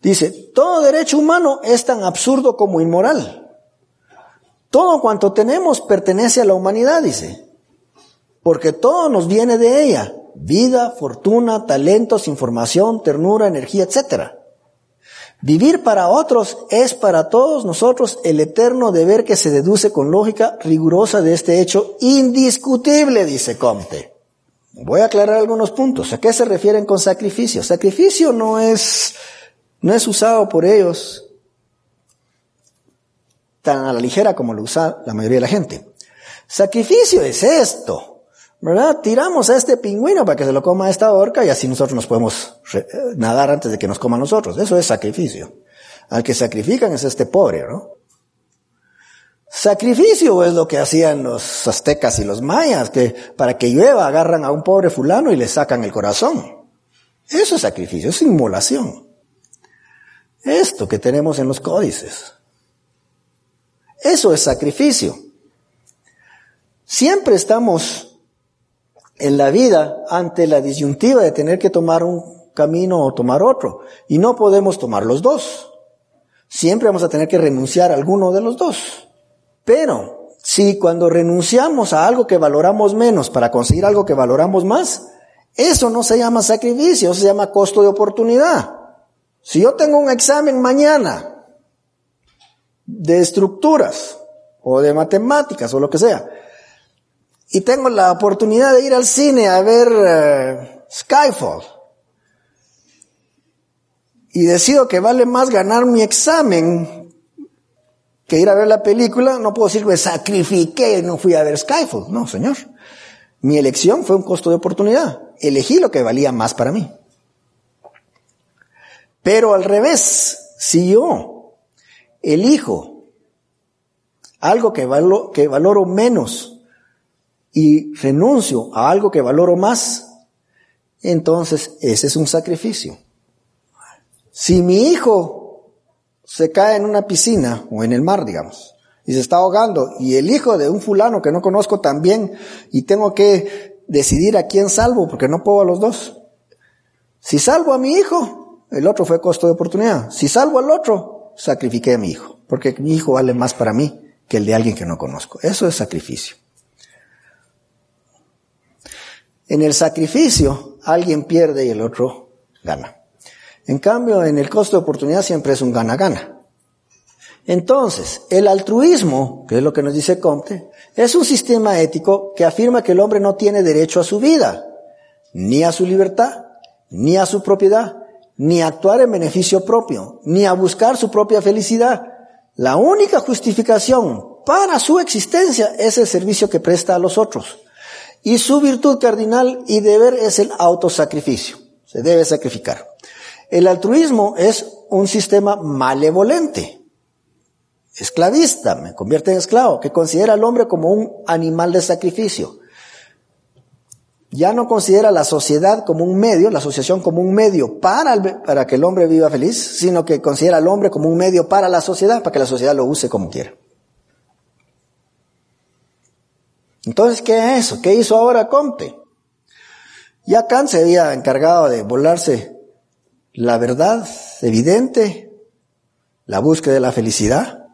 Dice, todo derecho humano es tan absurdo como inmoral. Todo cuanto tenemos pertenece a la humanidad, dice, porque todo nos viene de ella, vida, fortuna, talentos, información, ternura, energía, etc. Vivir para otros es para todos nosotros el eterno deber que se deduce con lógica rigurosa de este hecho indiscutible, dice Comte. Voy a aclarar algunos puntos. ¿A qué se refieren con sacrificio? Sacrificio no es, no es usado por ellos tan a la ligera como lo usa la mayoría de la gente. Sacrificio es esto, ¿verdad? Tiramos a este pingüino para que se lo coma esta orca y así nosotros nos podemos nadar antes de que nos coma nosotros. Eso es sacrificio. Al que sacrifican es este pobre, ¿no? Sacrificio es lo que hacían los aztecas y los mayas, que para que llueva agarran a un pobre fulano y le sacan el corazón. Eso es sacrificio, es inmolación. Esto que tenemos en los códices. Eso es sacrificio. Siempre estamos en la vida ante la disyuntiva de tener que tomar un camino o tomar otro. Y no podemos tomar los dos. Siempre vamos a tener que renunciar a alguno de los dos. Pero si cuando renunciamos a algo que valoramos menos para conseguir algo que valoramos más, eso no se llama sacrificio, se llama costo de oportunidad. Si yo tengo un examen mañana de estructuras o de matemáticas o lo que sea, y tengo la oportunidad de ir al cine a ver eh, Skyfall, y decido que vale más ganar mi examen que ir a ver la película, no puedo decir me sacrifiqué, no fui a ver Skyfall. No, señor. Mi elección fue un costo de oportunidad. Elegí lo que valía más para mí. Pero al revés, si yo elijo algo que, valoro menos y renuncio a algo que valoro más, entonces ese es un sacrificio. Si mi hijo se cae en una piscina o en el mar, digamos, y se está ahogando, y el hijo de un fulano que no conozco también, y tengo que decidir a quién salvo, porque no puedo a los dos. Si salvo a mi hijo, el otro fue costo de oportunidad. Si salvo al otro, sacrifiqué a mi hijo, porque mi hijo vale más para mí que el de alguien que no conozco. Eso es sacrificio. En el sacrificio, alguien pierde y el otro gana. En cambio, en el costo de oportunidad siempre es un gana-gana. Entonces, el altruismo, que es lo que nos dice Comte, es un sistema ético que afirma que el hombre no tiene derecho a su vida, ni a su libertad, ni a su propiedad, ni a actuar en beneficio propio, ni a buscar su propia felicidad. La única justificación para su existencia es el servicio que presta a los otros. Y su virtud cardinal y deber es el autosacrificio. Se debe sacrificar. El altruismo es un sistema malevolente, esclavista, me convierte en esclavo, que considera al hombre como un animal de sacrificio. Ya no considera la sociedad como un medio, la asociación como un medio para, para que el hombre viva feliz, sino que considera al hombre como un medio para la sociedad, para que la sociedad lo use como quiera. Entonces, ¿qué es eso? ¿Qué hizo ahora Comte? Ya Kant se había encargado de volarse la verdad evidente, la búsqueda de la felicidad.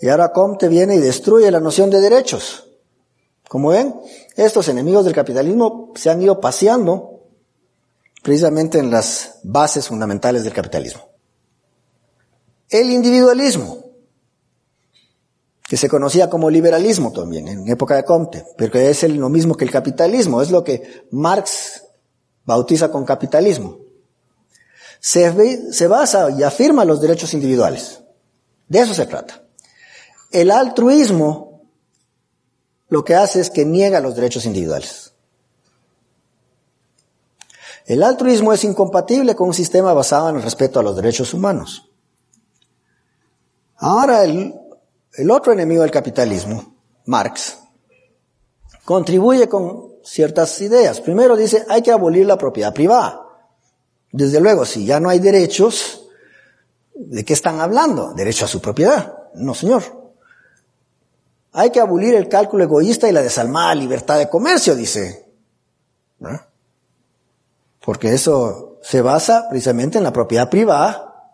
Y ahora Comte viene y destruye la noción de derechos. Como ven, estos enemigos del capitalismo se han ido paseando precisamente en las bases fundamentales del capitalismo. El individualismo, que se conocía como liberalismo también en época de Comte, pero que es lo mismo que el capitalismo, es lo que Marx bautiza con capitalismo se, basa y afirma los derechos individuales. De eso se trata. El altruismo lo que hace es que niega los derechos individuales. El altruismo es incompatible con un sistema basado en el respeto a los derechos humanos. Ahora el, el otro enemigo del capitalismo, Marx, contribuye con ciertas ideas. Primero dice, hay que abolir la propiedad privada. Desde luego, si ya no hay derechos, ¿de qué están hablando? Derecho a su propiedad. No, señor. Hay que abolir el cálculo egoísta y la desalmada libertad de comercio, dice. Porque eso se basa precisamente en la propiedad privada,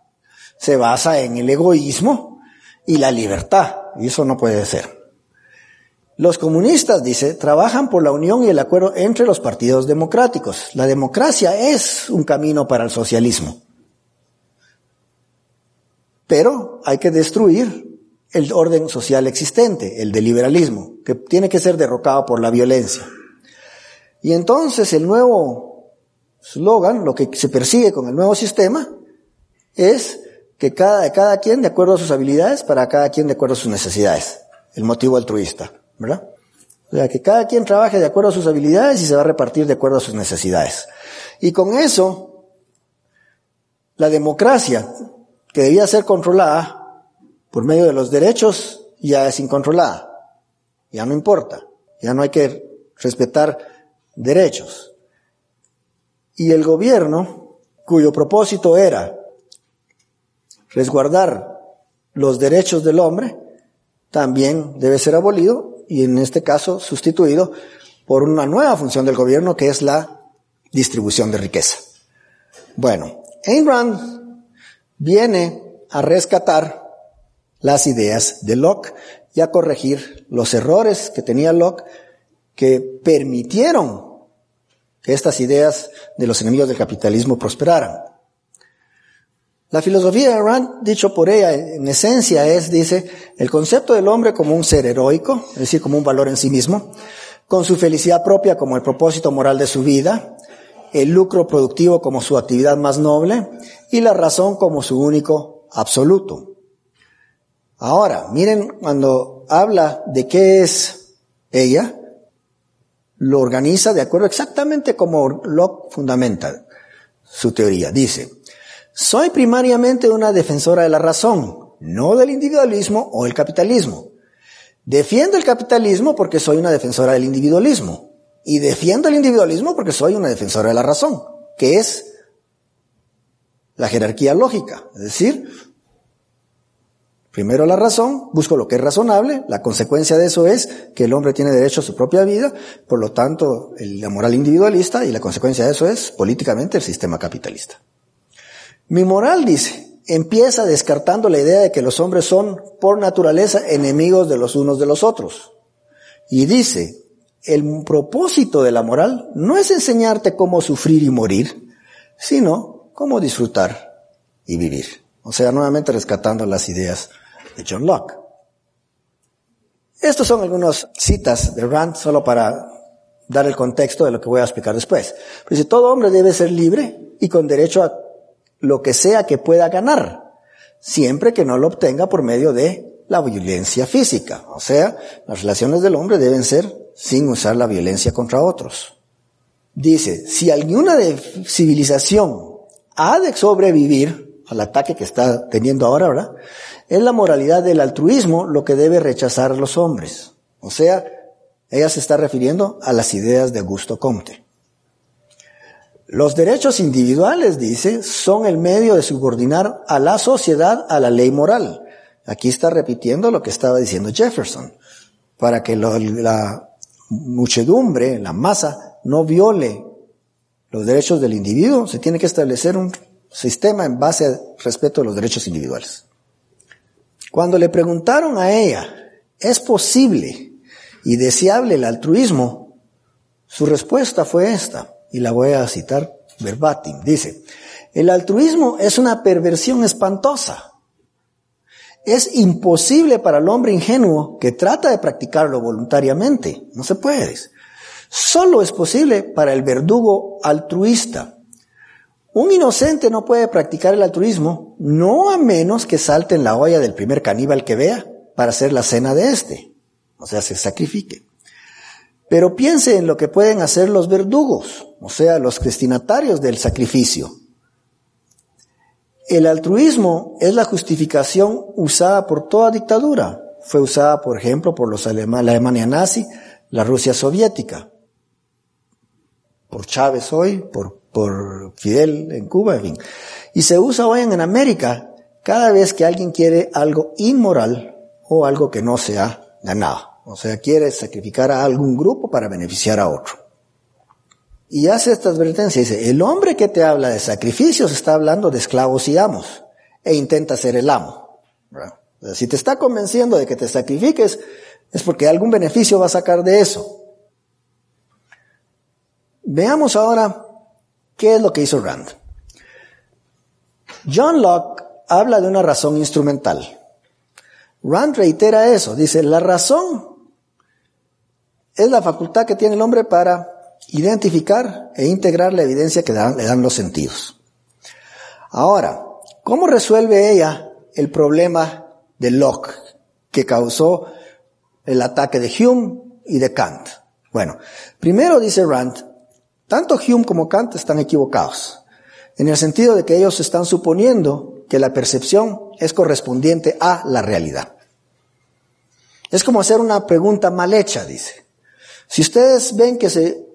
se basa en el egoísmo y la libertad. Y eso no puede ser. Los comunistas, dice, trabajan por la unión y el acuerdo entre los partidos democráticos. La democracia es un camino para el socialismo. Pero hay que destruir el orden social existente, el del liberalismo, que tiene que ser derrocado por la violencia. Y entonces el nuevo slogan, lo que se persigue con el nuevo sistema, es que cada, cada quien de acuerdo a sus habilidades, para cada quien de acuerdo a sus necesidades. El motivo altruista, ¿verdad? O sea, que cada quien trabaje de acuerdo a sus habilidades y se va a repartir de acuerdo a sus necesidades. Y con eso, la democracia, que debía ser controlada por medio de los derechos, ya es incontrolada. Ya no importa. Ya no hay que respetar derechos. Y el gobierno, cuyo propósito era resguardar los derechos del hombre, también debe ser abolido y en este caso sustituido por una nueva función del gobierno que es la distribución de riqueza. Bueno, Ayn Rand viene a rescatar las ideas de Locke y a corregir los errores que tenía Locke que permitieron que estas ideas de los enemigos del capitalismo prosperaran. La filosofía de Rand, dicho por ella, en esencia es, dice, el concepto del hombre como un ser heroico, es decir, como un valor en sí mismo, con su felicidad propia como el propósito moral de su vida, el lucro productivo como su actividad más noble y la razón como su único absoluto. Ahora, miren cuando habla de qué es ella, lo organiza de acuerdo exactamente como Locke fundamenta su teoría. Dice, soy primariamente una defensora de la razón, no del individualismo o el capitalismo. Defiendo el capitalismo porque soy una defensora del individualismo. Y defiendo el individualismo porque soy una defensora de la razón, que es la jerarquía lógica. Es decir, primero la razón, busco lo que es razonable, la consecuencia de eso es que el hombre tiene derecho a su propia vida, por lo tanto, la moral individualista, y la consecuencia de eso es políticamente el sistema capitalista. Mi moral, dice, empieza descartando la idea de que los hombres son, por naturaleza, enemigos de los unos de los otros. Y dice, el propósito de la moral no es enseñarte cómo sufrir y morir, sino cómo disfrutar y vivir. O sea, nuevamente rescatando las ideas de John Locke. Estas son algunas citas de Rand solo para dar el contexto de lo que voy a explicar después. Dice, todo hombre debe ser libre y con derecho a lo que sea que pueda ganar, siempre que no lo obtenga por medio de la violencia física. O sea, las relaciones del hombre deben ser sin usar la violencia contra otros. Dice, si alguna civilización ha de sobrevivir al ataque que está teniendo ahora, ¿verdad? Es la moralidad del altruismo lo que debe rechazar a los hombres. O sea, ella se está refiriendo a las ideas de Augusto Comte. Los derechos individuales, dice, son el medio de subordinar a la sociedad a la ley moral. Aquí está repitiendo lo que estaba diciendo Jefferson. Para que la muchedumbre, la masa, no viole los derechos del individuo, se tiene que establecer un sistema en base al respeto de los derechos individuales. Cuando le preguntaron a ella, ¿es posible y deseable el altruismo? Su respuesta fue esta y la voy a citar verbatim. Dice, el altruismo es una perversión espantosa. Es imposible para el hombre ingenuo que trata de practicarlo voluntariamente. No se puede. Solo es posible para el verdugo altruista. Un inocente no puede practicar el altruismo, no a menos que salte en la olla del primer caníbal que vea para hacer la cena de este. O sea, se sacrifique. Pero piense en lo que pueden hacer los verdugos, o sea, los destinatarios del sacrificio. El altruismo es la justificación usada por toda dictadura. Fue usada, por ejemplo, por los la Alemania nazi, la Rusia soviética, por Chávez hoy, por, por Fidel en Cuba, en fin. Y se usa hoy en América cada vez que alguien quiere algo inmoral o algo que no se ha ganado. O sea, quiere sacrificar a algún grupo para beneficiar a otro. Y hace esta advertencia, dice, el hombre que te habla de sacrificios está hablando de esclavos y amos, e intenta ser el amo. si te está convenciendo de que te sacrifiques, es porque algún beneficio va a sacar de eso. Veamos ahora qué es lo que hizo Rand. John Locke habla de una razón instrumental. Rand reitera eso, dice, la razón es la facultad que tiene el hombre para identificar e integrar la evidencia que le dan los sentidos. Ahora, ¿cómo resuelve ella el problema de Locke que causó el ataque de Hume y de Kant? Bueno, primero dice Rand, tanto Hume como Kant están equivocados, en el sentido de que ellos están suponiendo que la percepción es correspondiente a la realidad. Es como hacer una pregunta mal hecha, dice. Si ustedes ven que se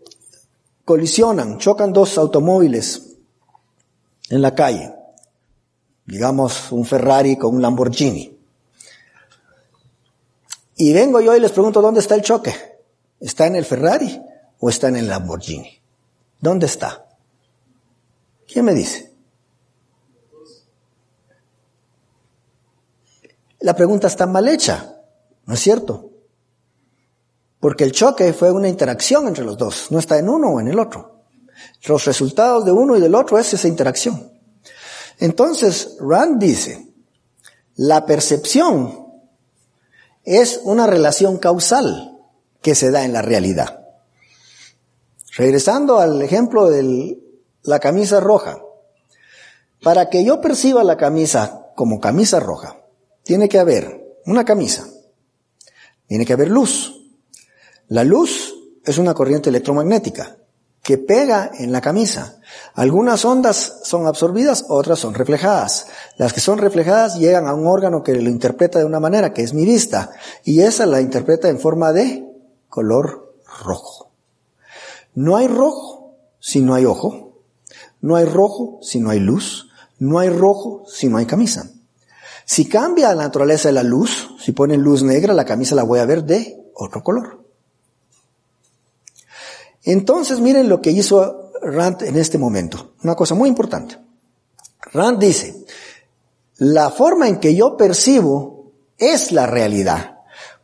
colisionan, chocan dos automóviles en la calle, digamos un Ferrari con un Lamborghini, y vengo yo y les pregunto, ¿dónde está el choque? ¿Está en el Ferrari o está en el Lamborghini? ¿Dónde está? ¿Quién me dice? La pregunta está mal hecha. ¿No es cierto? Porque el choque fue una interacción entre los dos, no está en uno o en el otro. Los resultados de uno y del otro es esa interacción. Entonces, Rand dice, la percepción es una relación causal que se da en la realidad. Regresando al ejemplo de la camisa roja, para que yo perciba la camisa como camisa roja, tiene que haber una camisa, tiene que haber luz. La luz es una corriente electromagnética que pega en la camisa. Algunas ondas son absorbidas, otras son reflejadas. Las que son reflejadas llegan a un órgano que lo interpreta de una manera, que es mi vista, y esa la interpreta en forma de color rojo. No hay rojo si no hay ojo, no hay rojo si no hay luz, no hay rojo si no hay camisa. Si cambia la naturaleza de la luz, si ponen luz negra, la camisa la voy a ver de otro color. Entonces miren lo que hizo Rand en este momento. Una cosa muy importante. Rand dice, la forma en que yo percibo es la realidad,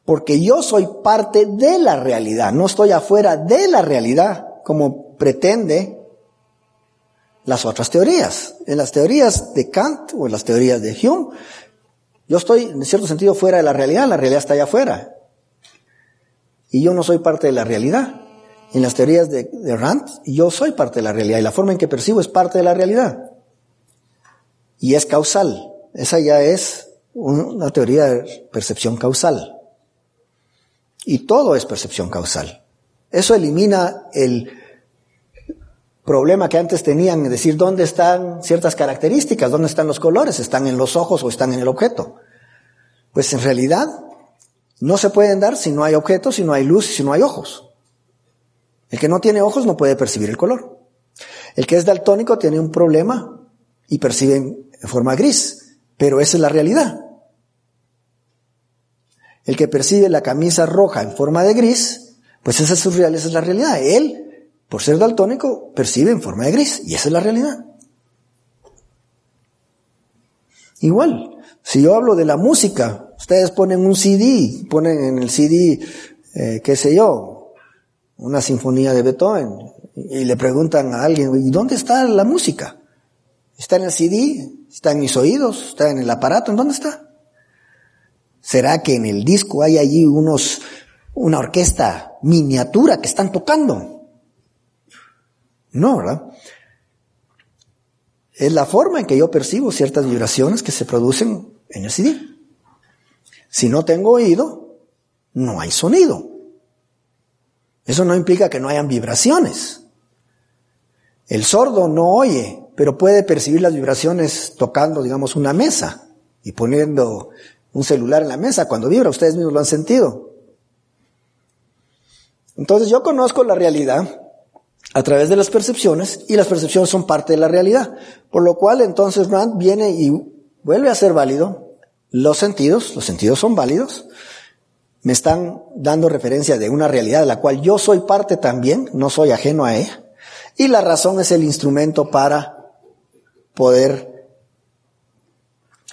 porque yo soy parte de la realidad, no estoy afuera de la realidad como pretende las otras teorías. En las teorías de Kant o en las teorías de Hume, yo estoy, en cierto sentido, fuera de la realidad, la realidad está allá afuera. Y yo no soy parte de la realidad. En las teorías de, Rand, yo soy parte de la realidad y la forma en que percibo es parte de la realidad. Y es causal. Esa ya es una teoría de percepción causal. Y todo es percepción causal. Eso elimina el problema que antes tenían, decir, dónde están ciertas características, dónde están los colores, están en los ojos o están en el objeto. Pues en realidad no se pueden dar si no hay objetos, si no hay luz, si no hay ojos. El que no tiene ojos no puede percibir el color. El que es daltónico tiene un problema y percibe en forma gris, pero esa es la realidad. El que percibe la camisa roja en forma de gris, pues esa es, esa es la realidad. Él por ser daltónico, percibe en forma de gris, y esa es la realidad. Igual, si yo hablo de la música, ustedes ponen un CD, ponen en el CD, eh, qué sé yo, una sinfonía de Beethoven, y le preguntan a alguien, ¿y dónde está la música? ¿Está en el CD? ¿Está en mis oídos? ¿Está en el aparato? ¿En dónde está? ¿Será que en el disco hay allí unos, una orquesta miniatura que están tocando? No, ¿verdad? Es la forma en que yo percibo ciertas vibraciones que se producen en el CD. Si no tengo oído, no hay sonido. Eso no implica que no hayan vibraciones. El sordo no oye, pero puede percibir las vibraciones tocando, digamos, una mesa y poniendo un celular en la mesa. Cuando vibra, ustedes mismos lo han sentido. Entonces yo conozco la realidad a través de las percepciones y las percepciones son parte de la realidad. Por lo cual entonces Rand viene y vuelve a ser válido los sentidos, los sentidos son válidos, me están dando referencia de una realidad de la cual yo soy parte también, no soy ajeno a ella, y la razón es el instrumento para poder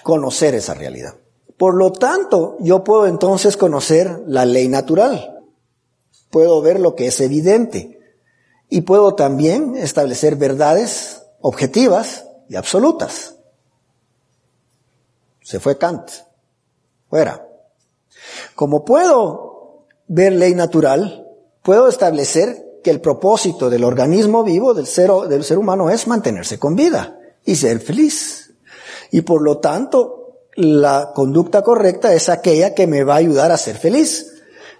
conocer esa realidad. Por lo tanto, yo puedo entonces conocer la ley natural, puedo ver lo que es evidente, y puedo también establecer verdades objetivas y absolutas. Se fue Kant. Fuera. Como puedo ver ley natural, puedo establecer que el propósito del organismo vivo, del ser, del ser humano, es mantenerse con vida y ser feliz. Y por lo tanto, la conducta correcta es aquella que me va a ayudar a ser feliz.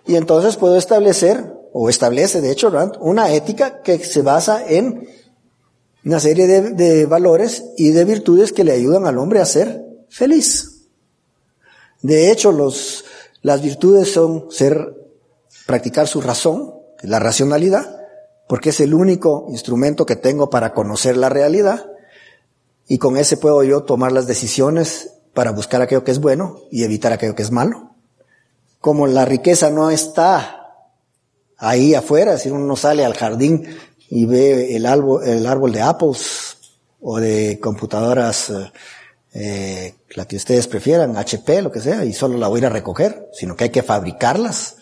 Y entonces puedo establecer, o establece de hecho Rand, una ética que se basa en una serie de, de valores y de virtudes que le ayudan al hombre a ser feliz. De hecho, los, las virtudes son ser, practicar su razón, la racionalidad, porque es el único instrumento que tengo para conocer la realidad y con ese puedo yo tomar las decisiones para buscar aquello que es bueno y evitar aquello que es malo. Como la riqueza no está ahí afuera, si uno sale al jardín y ve el árbol, el árbol de apples o de computadoras, eh, la que ustedes prefieran, HP, lo que sea, y solo la voy a ir a recoger, sino que hay que fabricarlas,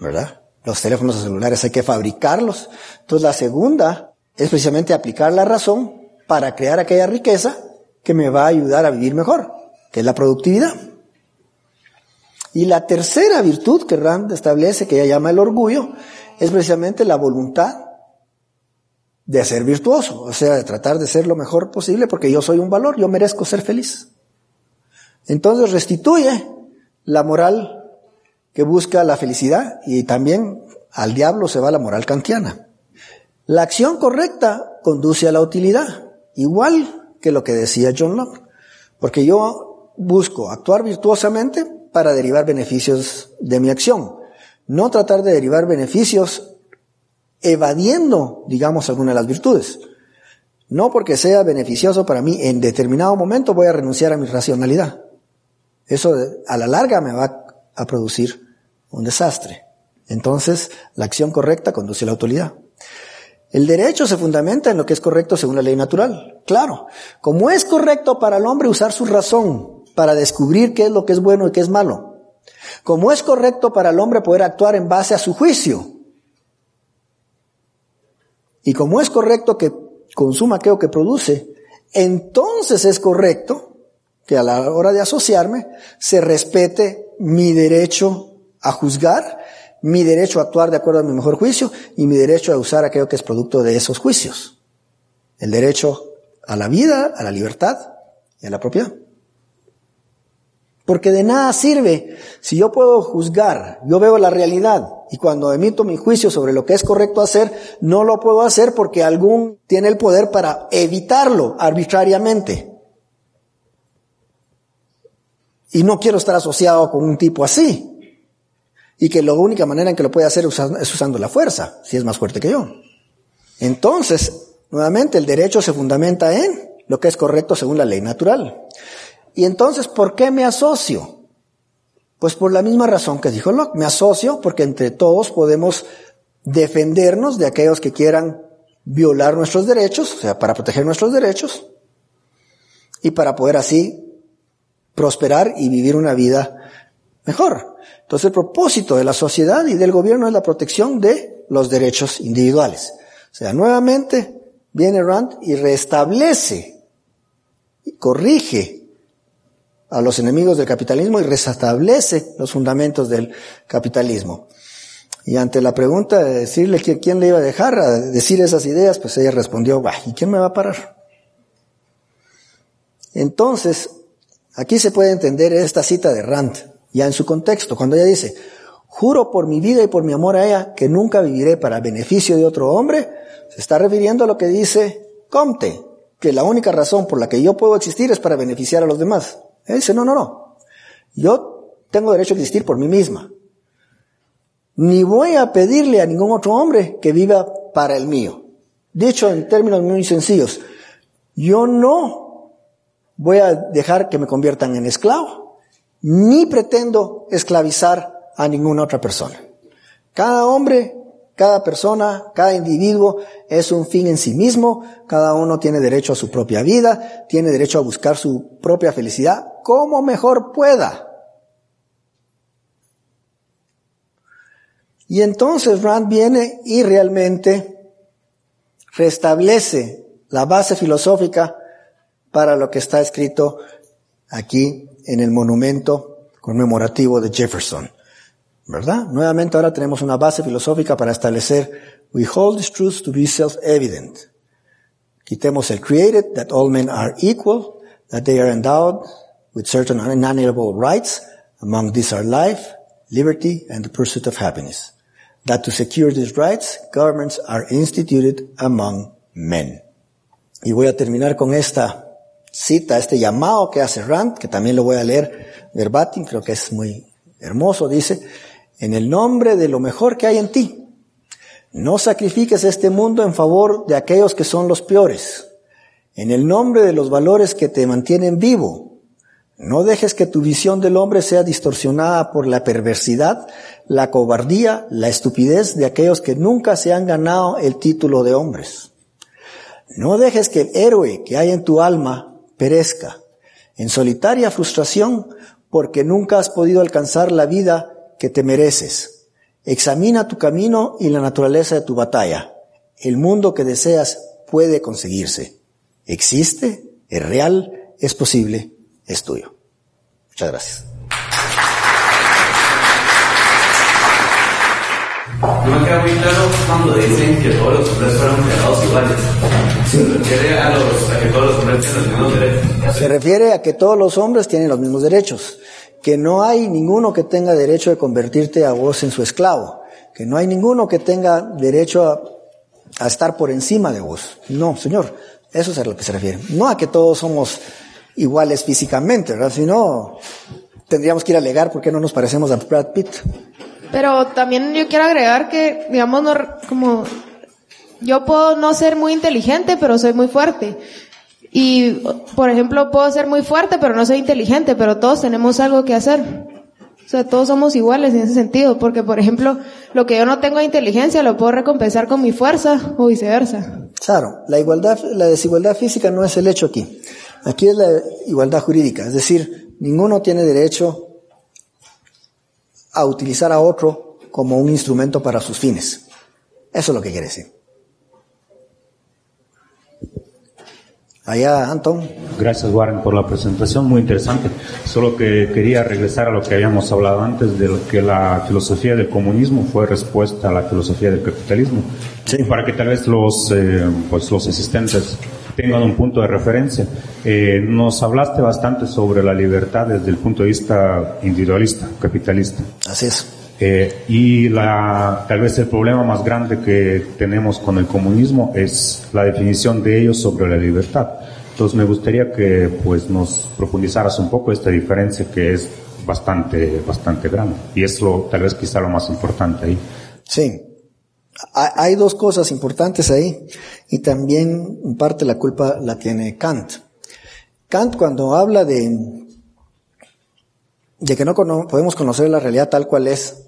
¿verdad? Los teléfonos celulares hay que fabricarlos. Entonces la segunda es precisamente aplicar la razón para crear aquella riqueza que me va a ayudar a vivir mejor, que es la productividad. Y la tercera virtud que Rand establece, que ella llama el orgullo, es precisamente la voluntad de ser virtuoso, o sea, de tratar de ser lo mejor posible porque yo soy un valor, yo merezco ser feliz. Entonces restituye la moral que busca la felicidad y también al diablo se va la moral kantiana. La acción correcta conduce a la utilidad, igual que lo que decía John Locke, porque yo busco actuar virtuosamente para derivar beneficios de mi acción, no tratar de derivar beneficios evadiendo, digamos, alguna de las virtudes. No porque sea beneficioso para mí, en determinado momento voy a renunciar a mi racionalidad. Eso a la larga me va a producir un desastre. Entonces, la acción correcta conduce a la autoridad. El derecho se fundamenta en lo que es correcto según la ley natural. Claro, como es correcto para el hombre usar su razón para descubrir qué es lo que es bueno y qué es malo. Como es correcto para el hombre poder actuar en base a su juicio. Y como es correcto que consuma aquello que produce, entonces es correcto que a la hora de asociarme se respete mi derecho a juzgar, mi derecho a actuar de acuerdo a mi mejor juicio y mi derecho a usar aquello que es producto de esos juicios. El derecho a la vida, a la libertad y a la propiedad. Porque de nada sirve si yo puedo juzgar, yo veo la realidad y cuando emito mi juicio sobre lo que es correcto hacer, no lo puedo hacer porque algún tiene el poder para evitarlo arbitrariamente. Y no quiero estar asociado con un tipo así y que la única manera en que lo puede hacer es usando la fuerza, si es más fuerte que yo. Entonces, nuevamente, el derecho se fundamenta en lo que es correcto según la ley natural. Y entonces, ¿por qué me asocio? Pues por la misma razón que dijo Locke, me asocio porque entre todos podemos defendernos de aquellos que quieran violar nuestros derechos, o sea, para proteger nuestros derechos, y para poder así prosperar y vivir una vida mejor. Entonces el propósito de la sociedad y del gobierno es la protección de los derechos individuales. O sea, nuevamente viene Rand y restablece y corrige a los enemigos del capitalismo y restablece los fundamentos del capitalismo. Y ante la pregunta de decirle quién le iba a dejar a decir esas ideas, pues ella respondió, ¿y quién me va a parar? Entonces, aquí se puede entender esta cita de Rand ya en su contexto, cuando ella dice, juro por mi vida y por mi amor a ella que nunca viviré para beneficio de otro hombre, se está refiriendo a lo que dice Comte, que la única razón por la que yo puedo existir es para beneficiar a los demás. Él dice, no, no, no. Yo tengo derecho a existir por mí misma. Ni voy a pedirle a ningún otro hombre que viva para el mío. Dicho en términos muy sencillos, yo no voy a dejar que me conviertan en esclavo ni pretendo esclavizar a ninguna otra persona. Cada hombre, cada persona, cada individuo es un fin en sí mismo, cada uno tiene derecho a su propia vida, tiene derecho a buscar su propia felicidad como mejor pueda. Y entonces Rand viene y realmente restablece la base filosófica para lo que está escrito aquí en el monumento conmemorativo de Jefferson. ¿Verdad? Nuevamente ahora tenemos una base filosófica para establecer we hold these truths to be self-evident. Quitemos el created, that all men are equal, that they are endowed with certain unalienable rights. Among these are life, liberty, and the pursuit of happiness. That to secure these rights, governments are instituted among men. Y voy a terminar con esta cita, este llamado que hace Rand, que también lo voy a leer verbatim, creo que es muy hermoso, dice, en el nombre de lo mejor que hay en ti, no sacrifiques este mundo en favor de aquellos que son los peores. En el nombre de los valores que te mantienen vivo, no dejes que tu visión del hombre sea distorsionada por la perversidad, la cobardía, la estupidez de aquellos que nunca se han ganado el título de hombres. No dejes que el héroe que hay en tu alma perezca en solitaria frustración porque nunca has podido alcanzar la vida que te mereces. Examina tu camino y la naturaleza de tu batalla. El mundo que deseas puede conseguirse. Existe, es real, es posible es tuyo. Muchas gracias. No me queda muy claro cuando dicen que todos los hombres fueron creados iguales. Se refiere a, los, a que todos los hombres tienen los mismos derechos. Se refiere a que todos los hombres tienen los mismos derechos. Que no hay ninguno que tenga derecho de convertirte a vos en su esclavo. Que no hay ninguno que tenga derecho a, a estar por encima de vos. No, señor. Eso es a lo que se refiere. No a que todos somos iguales físicamente, ¿verdad? Si no, tendríamos que ir a alegar por qué no nos parecemos a Brad Pitt. Pero también yo quiero agregar que, digamos, no, como yo puedo no ser muy inteligente, pero soy muy fuerte. Y, por ejemplo, puedo ser muy fuerte, pero no soy inteligente, pero todos tenemos algo que hacer. O sea, todos somos iguales en ese sentido, porque, por ejemplo, lo que yo no tengo de inteligencia lo puedo recompensar con mi fuerza o viceversa. Claro, la igualdad, la desigualdad física no es el hecho aquí. Aquí es la igualdad jurídica, es decir, ninguno tiene derecho a utilizar a otro como un instrumento para sus fines. Eso es lo que quiere decir. Allá, Anton. Gracias, Warren, por la presentación, muy interesante. Solo que quería regresar a lo que habíamos hablado antes, de que la filosofía del comunismo fue respuesta a la filosofía del capitalismo. Sí. Para que tal vez los, eh, pues los asistentes tengan un punto de referencia. Eh, nos hablaste bastante sobre la libertad desde el punto de vista individualista, capitalista. Así es. Eh, y la, tal vez el problema más grande que tenemos con el comunismo es la definición de ellos sobre la libertad. Entonces me gustaría que pues nos profundizaras un poco esta diferencia que es bastante, bastante grande. Y es lo, tal vez quizá lo más importante ahí. Sí. Hay dos cosas importantes ahí y también en parte la culpa la tiene Kant. Kant cuando habla de, de que no podemos conocer la realidad tal cual es,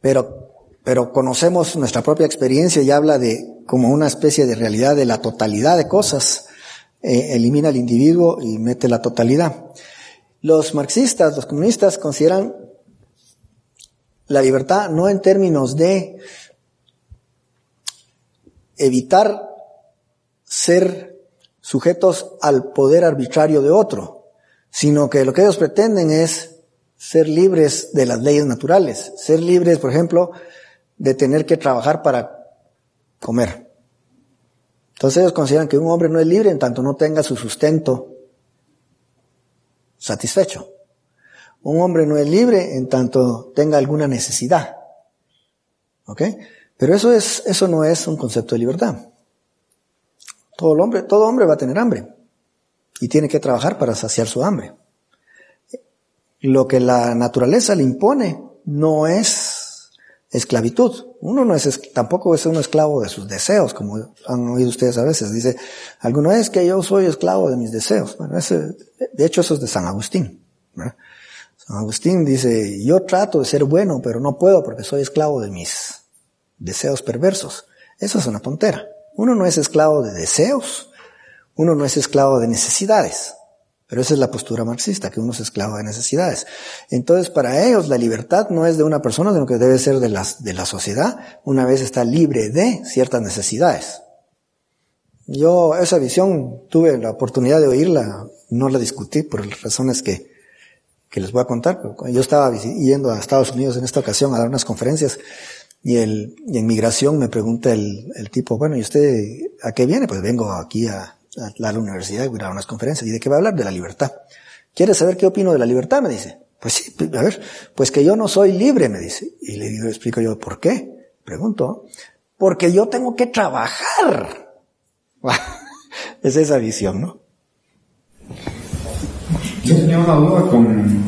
pero, pero conocemos nuestra propia experiencia y habla de como una especie de realidad de la totalidad de cosas, eh, elimina al individuo y mete la totalidad. Los marxistas, los comunistas consideran la libertad no en términos de evitar ser sujetos al poder arbitrario de otro, sino que lo que ellos pretenden es ser libres de las leyes naturales, ser libres, por ejemplo, de tener que trabajar para comer. Entonces ellos consideran que un hombre no es libre en tanto no tenga su sustento satisfecho. Un hombre no es libre en tanto tenga alguna necesidad. ¿Ok? Pero eso es, eso no es un concepto de libertad. Todo hombre, todo hombre va a tener hambre. Y tiene que trabajar para saciar su hambre. Lo que la naturaleza le impone no es esclavitud. Uno no es, tampoco es un esclavo de sus deseos, como han oído ustedes a veces. Dice, alguno es que yo soy esclavo de mis deseos. Bueno, de hecho eso es de San Agustín. San Agustín dice, yo trato de ser bueno, pero no puedo porque soy esclavo de mis deseos perversos. Eso es una tontera. Uno no es esclavo de deseos, uno no es esclavo de necesidades. Pero esa es la postura marxista, que uno es esclavo de necesidades. Entonces, para ellos, la libertad no es de una persona, sino que debe ser de, las, de la sociedad, una vez está libre de ciertas necesidades. Yo esa visión tuve la oportunidad de oírla, no la discutí por las razones que, que les voy a contar. Yo estaba yendo a Estados Unidos en esta ocasión a dar unas conferencias y, el, y en migración me pregunta el, el tipo, bueno, ¿y usted a qué viene? Pues vengo aquí a, a la universidad, a dar unas conferencias. ¿Y de qué va a hablar? De la libertad. ¿Quieres saber qué opino de la libertad? Me dice. Pues sí, a ver, pues que yo no soy libre, me dice. Y le digo, explico yo, ¿por qué? Pregunto. Porque yo tengo que trabajar. es esa visión, ¿no? Yo tenía una duda con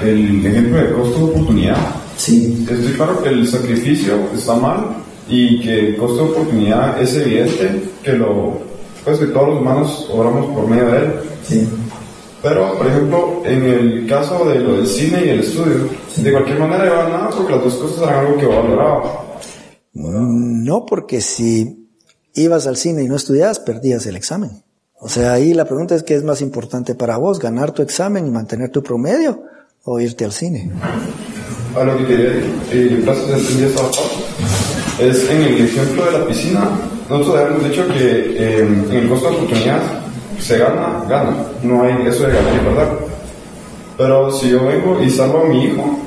el ejemplo de costo de oportunidad. Sí. Estoy claro que el sacrificio está mal y que el costo de oportunidad es evidente, que lo, pues que todos los humanos obramos por medio de él. Sí. Pero, por ejemplo, en el caso de lo del cine y el estudio, de cualquier manera va nada porque las dos cosas eran algo que valoraba. No, porque si ibas al cine y no estudiabas, perdías el examen. O sea, ahí la pregunta es qué es más importante para vos, ganar tu examen y mantener tu promedio o irte al cine. A lo que quería, eh, gracias, entendí esa parte. Es en el ejemplo de la piscina, nosotros habíamos dicho que eh, en el costo de oportunidad se gana, gana. No hay eso de ganar y perder. Pero si yo vengo y salvo a mi hijo,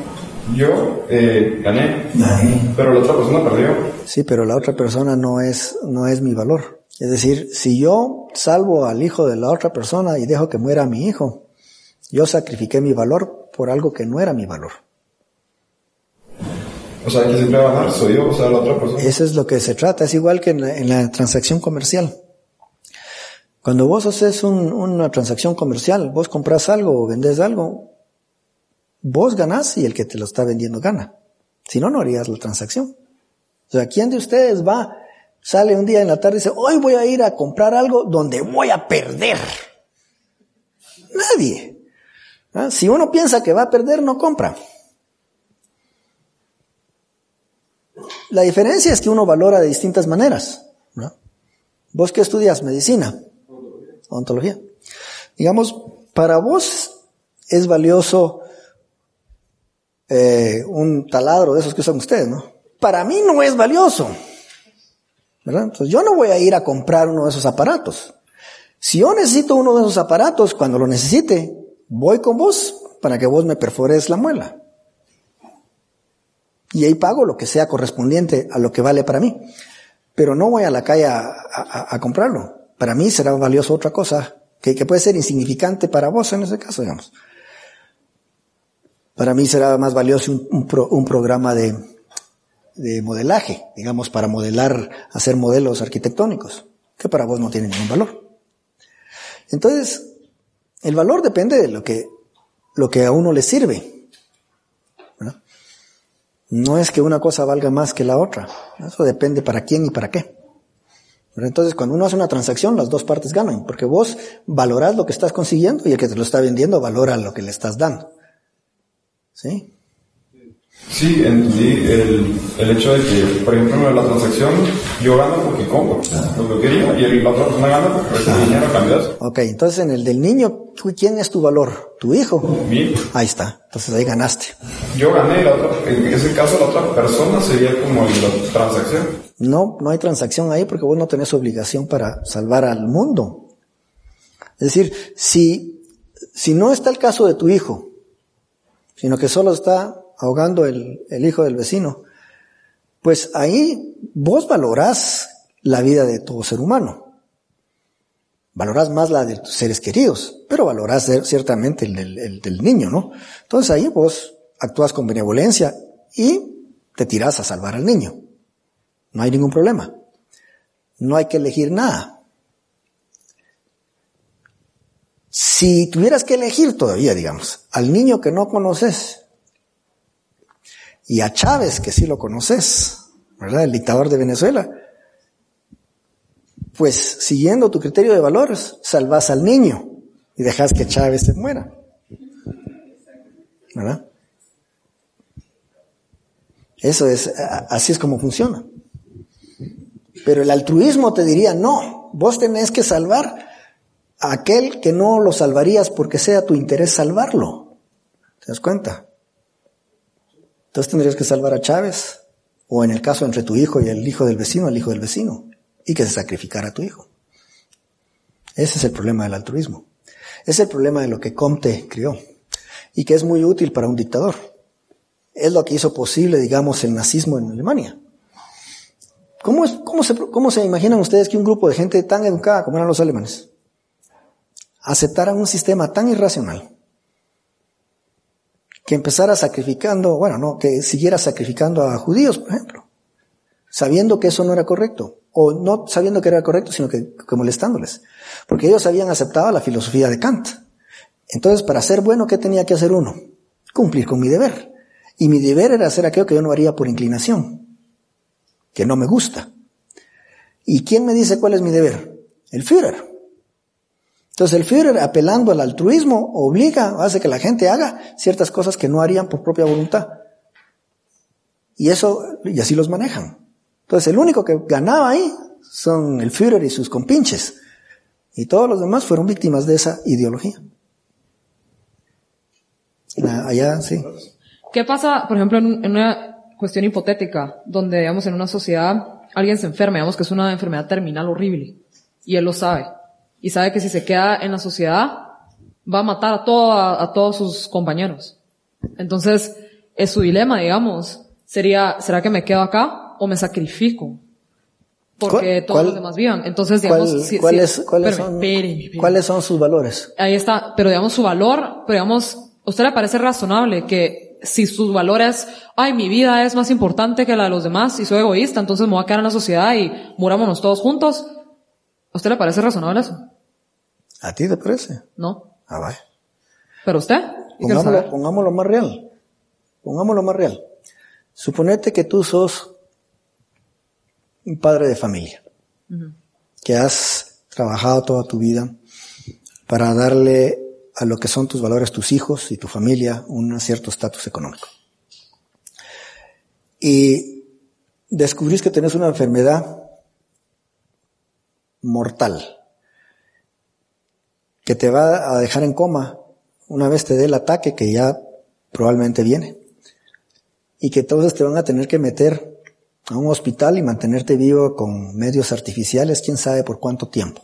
yo eh, gané, pero la otra persona perdió. Sí, pero la otra persona no es, no es mi valor. Es decir, si yo salvo al hijo de la otra persona y dejo que muera mi hijo, yo sacrifiqué mi valor por algo que no era mi valor. O sea, que siempre va a ganar soy yo, o sea, la otra persona. Eso es lo que se trata. Es igual que en la, transacción comercial. Cuando vos haces un- una transacción comercial, vos compras algo o vendes algo, vos ganás y el que te lo está vendiendo gana. Si no, no harías la transacción. O sea, ¿quién de ustedes va, sale un día en la tarde y dice, hoy voy a ir a comprar algo donde voy a perder? Nadie. ¿Ah? Si uno piensa que va a perder, no compra. La diferencia es que uno valora de distintas maneras. ¿no? ¿Vos qué estudias? Medicina. Ontología. Digamos, para vos es valioso eh, un taladro de esos que usan ustedes, ¿no? Para mí no es valioso. ¿Verdad? Entonces yo no voy a ir a comprar uno de esos aparatos. Si yo necesito uno de esos aparatos, cuando lo necesite, voy con vos para que vos me perfores la muela. Y ahí pago lo que sea correspondiente a lo que vale para mí. Pero no voy a la calle a, comprarlo. Para mí será valioso otra cosa, que, puede ser insignificante para vos en ese caso, digamos. Para mí será más valioso un, un pro- un programa de, de modelaje, digamos, para modelar, hacer modelos arquitectónicos, que para vos no tiene ningún valor. Entonces, el valor depende de lo que, lo que a uno le sirve. No es que una cosa valga más que la otra. Eso depende para quién y para qué. ¿verdad? Entonces, cuando uno hace una transacción, las dos partes ganan, porque vos valorás lo que estás consiguiendo y el que te lo está vendiendo valora lo que le estás dando. ¿Sí? Sí, entendí el, el hecho de que, por ejemplo, en la transacción, yo gano porque compro lo que quería y el- la otra persona gana porque recibe dinero eso. Ok, entonces en el del niño, ¿tú- ¿quién es tu valor? ¿Tu hijo? Mi- Ahí está. Entonces ahí ganaste. Yo gané, la otra, en ese caso la otra persona sería como la transacción. No, no hay transacción ahí porque vos no tenés obligación para salvar al mundo. Es decir, si, si no está el caso de tu hijo, sino que solo está ahogando el, hijo del vecino, pues ahí vos valorás la vida de todo ser humano. Valorás más la de tus seres queridos, pero valorás ciertamente el el del niño, ¿no? Entonces ahí vos actúas con benevolencia y te tirás a salvar al niño. No hay ningún problema. No hay que elegir nada. Si tuvieras que elegir todavía, digamos, al niño que no conoces y a Chávez que sí lo conoces, ¿verdad? El dictador de Venezuela, pues siguiendo tu criterio de valores, salvas al niño y dejas que Chávez se muera. ¿Verdad? Eso es, así es como funciona. Pero el altruismo te diría, no, vos tenés que salvar a aquel que no lo salvarías porque sea tu interés salvarlo. ¿Te das cuenta? Entonces tendrías que salvar a Chávez, o en el caso entre tu hijo y el hijo del vecino, el hijo del vecino, y que se sacrificara a tu hijo. Ese es el problema del altruismo. Es el problema de lo que Comte crió, y que es muy útil para un dictador. Es lo que hizo posible, digamos, el nazismo en Alemania. ¿Cómo, es, cómo, se, ¿Cómo se imaginan ustedes que un grupo de gente tan educada como eran los alemanes, aceptaran un sistema tan irracional que empezara sacrificando, bueno, no, que siguiera sacrificando a judíos, por ejemplo, sabiendo que eso no era correcto, o no sabiendo que era correcto, sino que, que molestándoles, porque ellos habían aceptado la filosofía de Kant. Entonces, para ser bueno, ¿qué tenía que hacer uno? Cumplir con mi deber. Y mi deber era hacer aquello que yo no haría por inclinación, que no me gusta. ¿Y quién me dice cuál es mi deber? El Führer. Entonces el Führer, apelando al altruismo, obliga, hace que la gente haga ciertas cosas que no harían por propia voluntad. Y eso, y así los manejan. Entonces el único que ganaba ahí son el Führer y sus compinches. Y todos los demás fueron víctimas de esa ideología. Allá, sí. ¿Qué pasa, por ejemplo, en, una cuestión hipotética, donde, digamos, en una sociedad alguien se enferma, digamos que es una enfermedad terminal horrible, y él lo sabe, y sabe que si se queda en la sociedad, va a matar a, todo, a, todos sus compañeros. Entonces, es su dilema, digamos, sería, ¿será que me quedo acá o me sacrifico? Porque todos los demás vivan. Entonces, digamos, ¿cuáles, ¿cuáles, son, ¿cuáles son sus valores? Ahí está, pero digamos su valor, pero digamos, ¿a usted le parece razonable que si sus valores, ay, mi vida es más importante que la de los demás y soy egoísta, entonces me voy a quedar en la sociedad y murámonos todos juntos? ¿A usted le parece razonable eso? ¿A ti te parece? No. Ah, vaya. ¿Pero usted? Pongámoslo, pongámoslo más real. Pongámoslo más real. Suponete que tú sos un padre de familia, que has trabajado toda tu vida para darle a lo que son tus valores, tus hijos y tu familia, un cierto estatus económico. Y descubrís que tenés una enfermedad mortal, que te va a dejar en coma una vez te dé el ataque que ya probablemente viene. Y que entonces te van a tener que meter a un hospital y mantenerte vivo con medios artificiales, quién sabe por cuánto tiempo.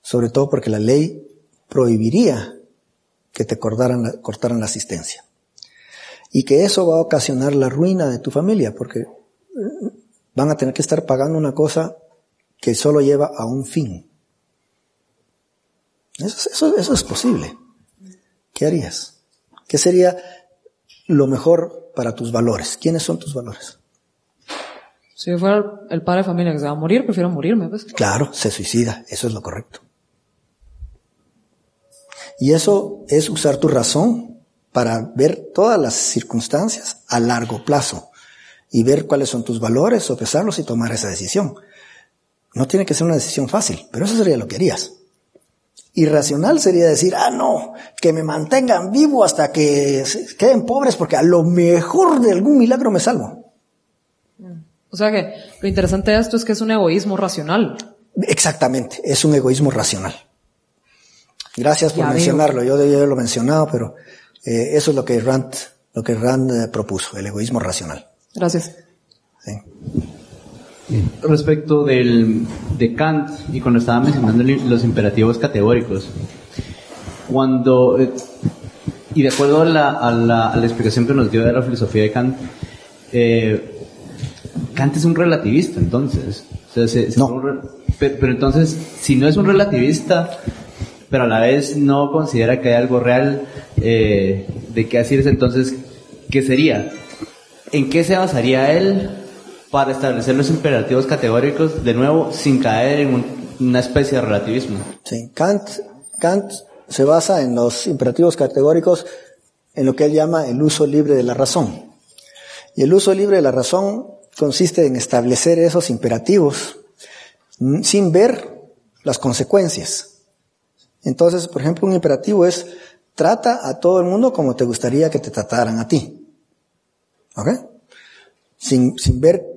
Sobre todo porque la ley prohibiría que te cortaran cortaran la asistencia. Y que eso va a ocasionar la ruina de tu familia, porque eh, van a tener que estar pagando una cosa que solo lleva a un fin. Eso, eso, eso es posible. ¿Qué harías? ¿Qué sería lo mejor para tus valores? ¿Quiénes son tus valores? Si yo fuera el padre de familia que se va a morir, prefiero morirme. Pues. Claro, se suicida. Eso es lo correcto. Y eso es usar tu razón para ver todas las circunstancias a largo plazo y ver cuáles son tus valores, sopesarlos y tomar esa decisión. No tiene que ser una decisión fácil, pero eso sería lo que harías. Irracional sería decir, ah, no, que me mantengan vivo hasta que queden pobres porque a lo mejor de algún milagro me salvo. O sea que lo interesante de esto es que es un egoísmo racional. Exactamente, es un egoísmo racional. Gracias por mencionarlo. Yo debía haberlo mencionado, pero eh, eso es lo que Rand, lo que Rand eh, propuso, el egoísmo racional. Gracias. Respecto del, de Kant, y cuando estaba mencionando los imperativos categóricos, cuando, eh, y de acuerdo a la, a, la, a la, explicación que nos dio de la filosofía de Kant, Kant es un relativista, entonces. no. pero entonces, si no es un relativista, pero a la vez no considera que hay algo real eh, de qué decir entonces, ¿qué sería? ¿En qué se basaría él para establecer los imperativos categóricos de nuevo sin caer en una especie de relativismo? Sí, Kant, Kant se basa en los imperativos categóricos en lo que él llama el uso libre de la razón. Y el uso libre de la razón consiste en establecer esos imperativos sin ver las consecuencias. Entonces, por ejemplo, un imperativo es trata a todo el mundo como te gustaría que te trataran a ti. ¿Ok? Sin, sin ver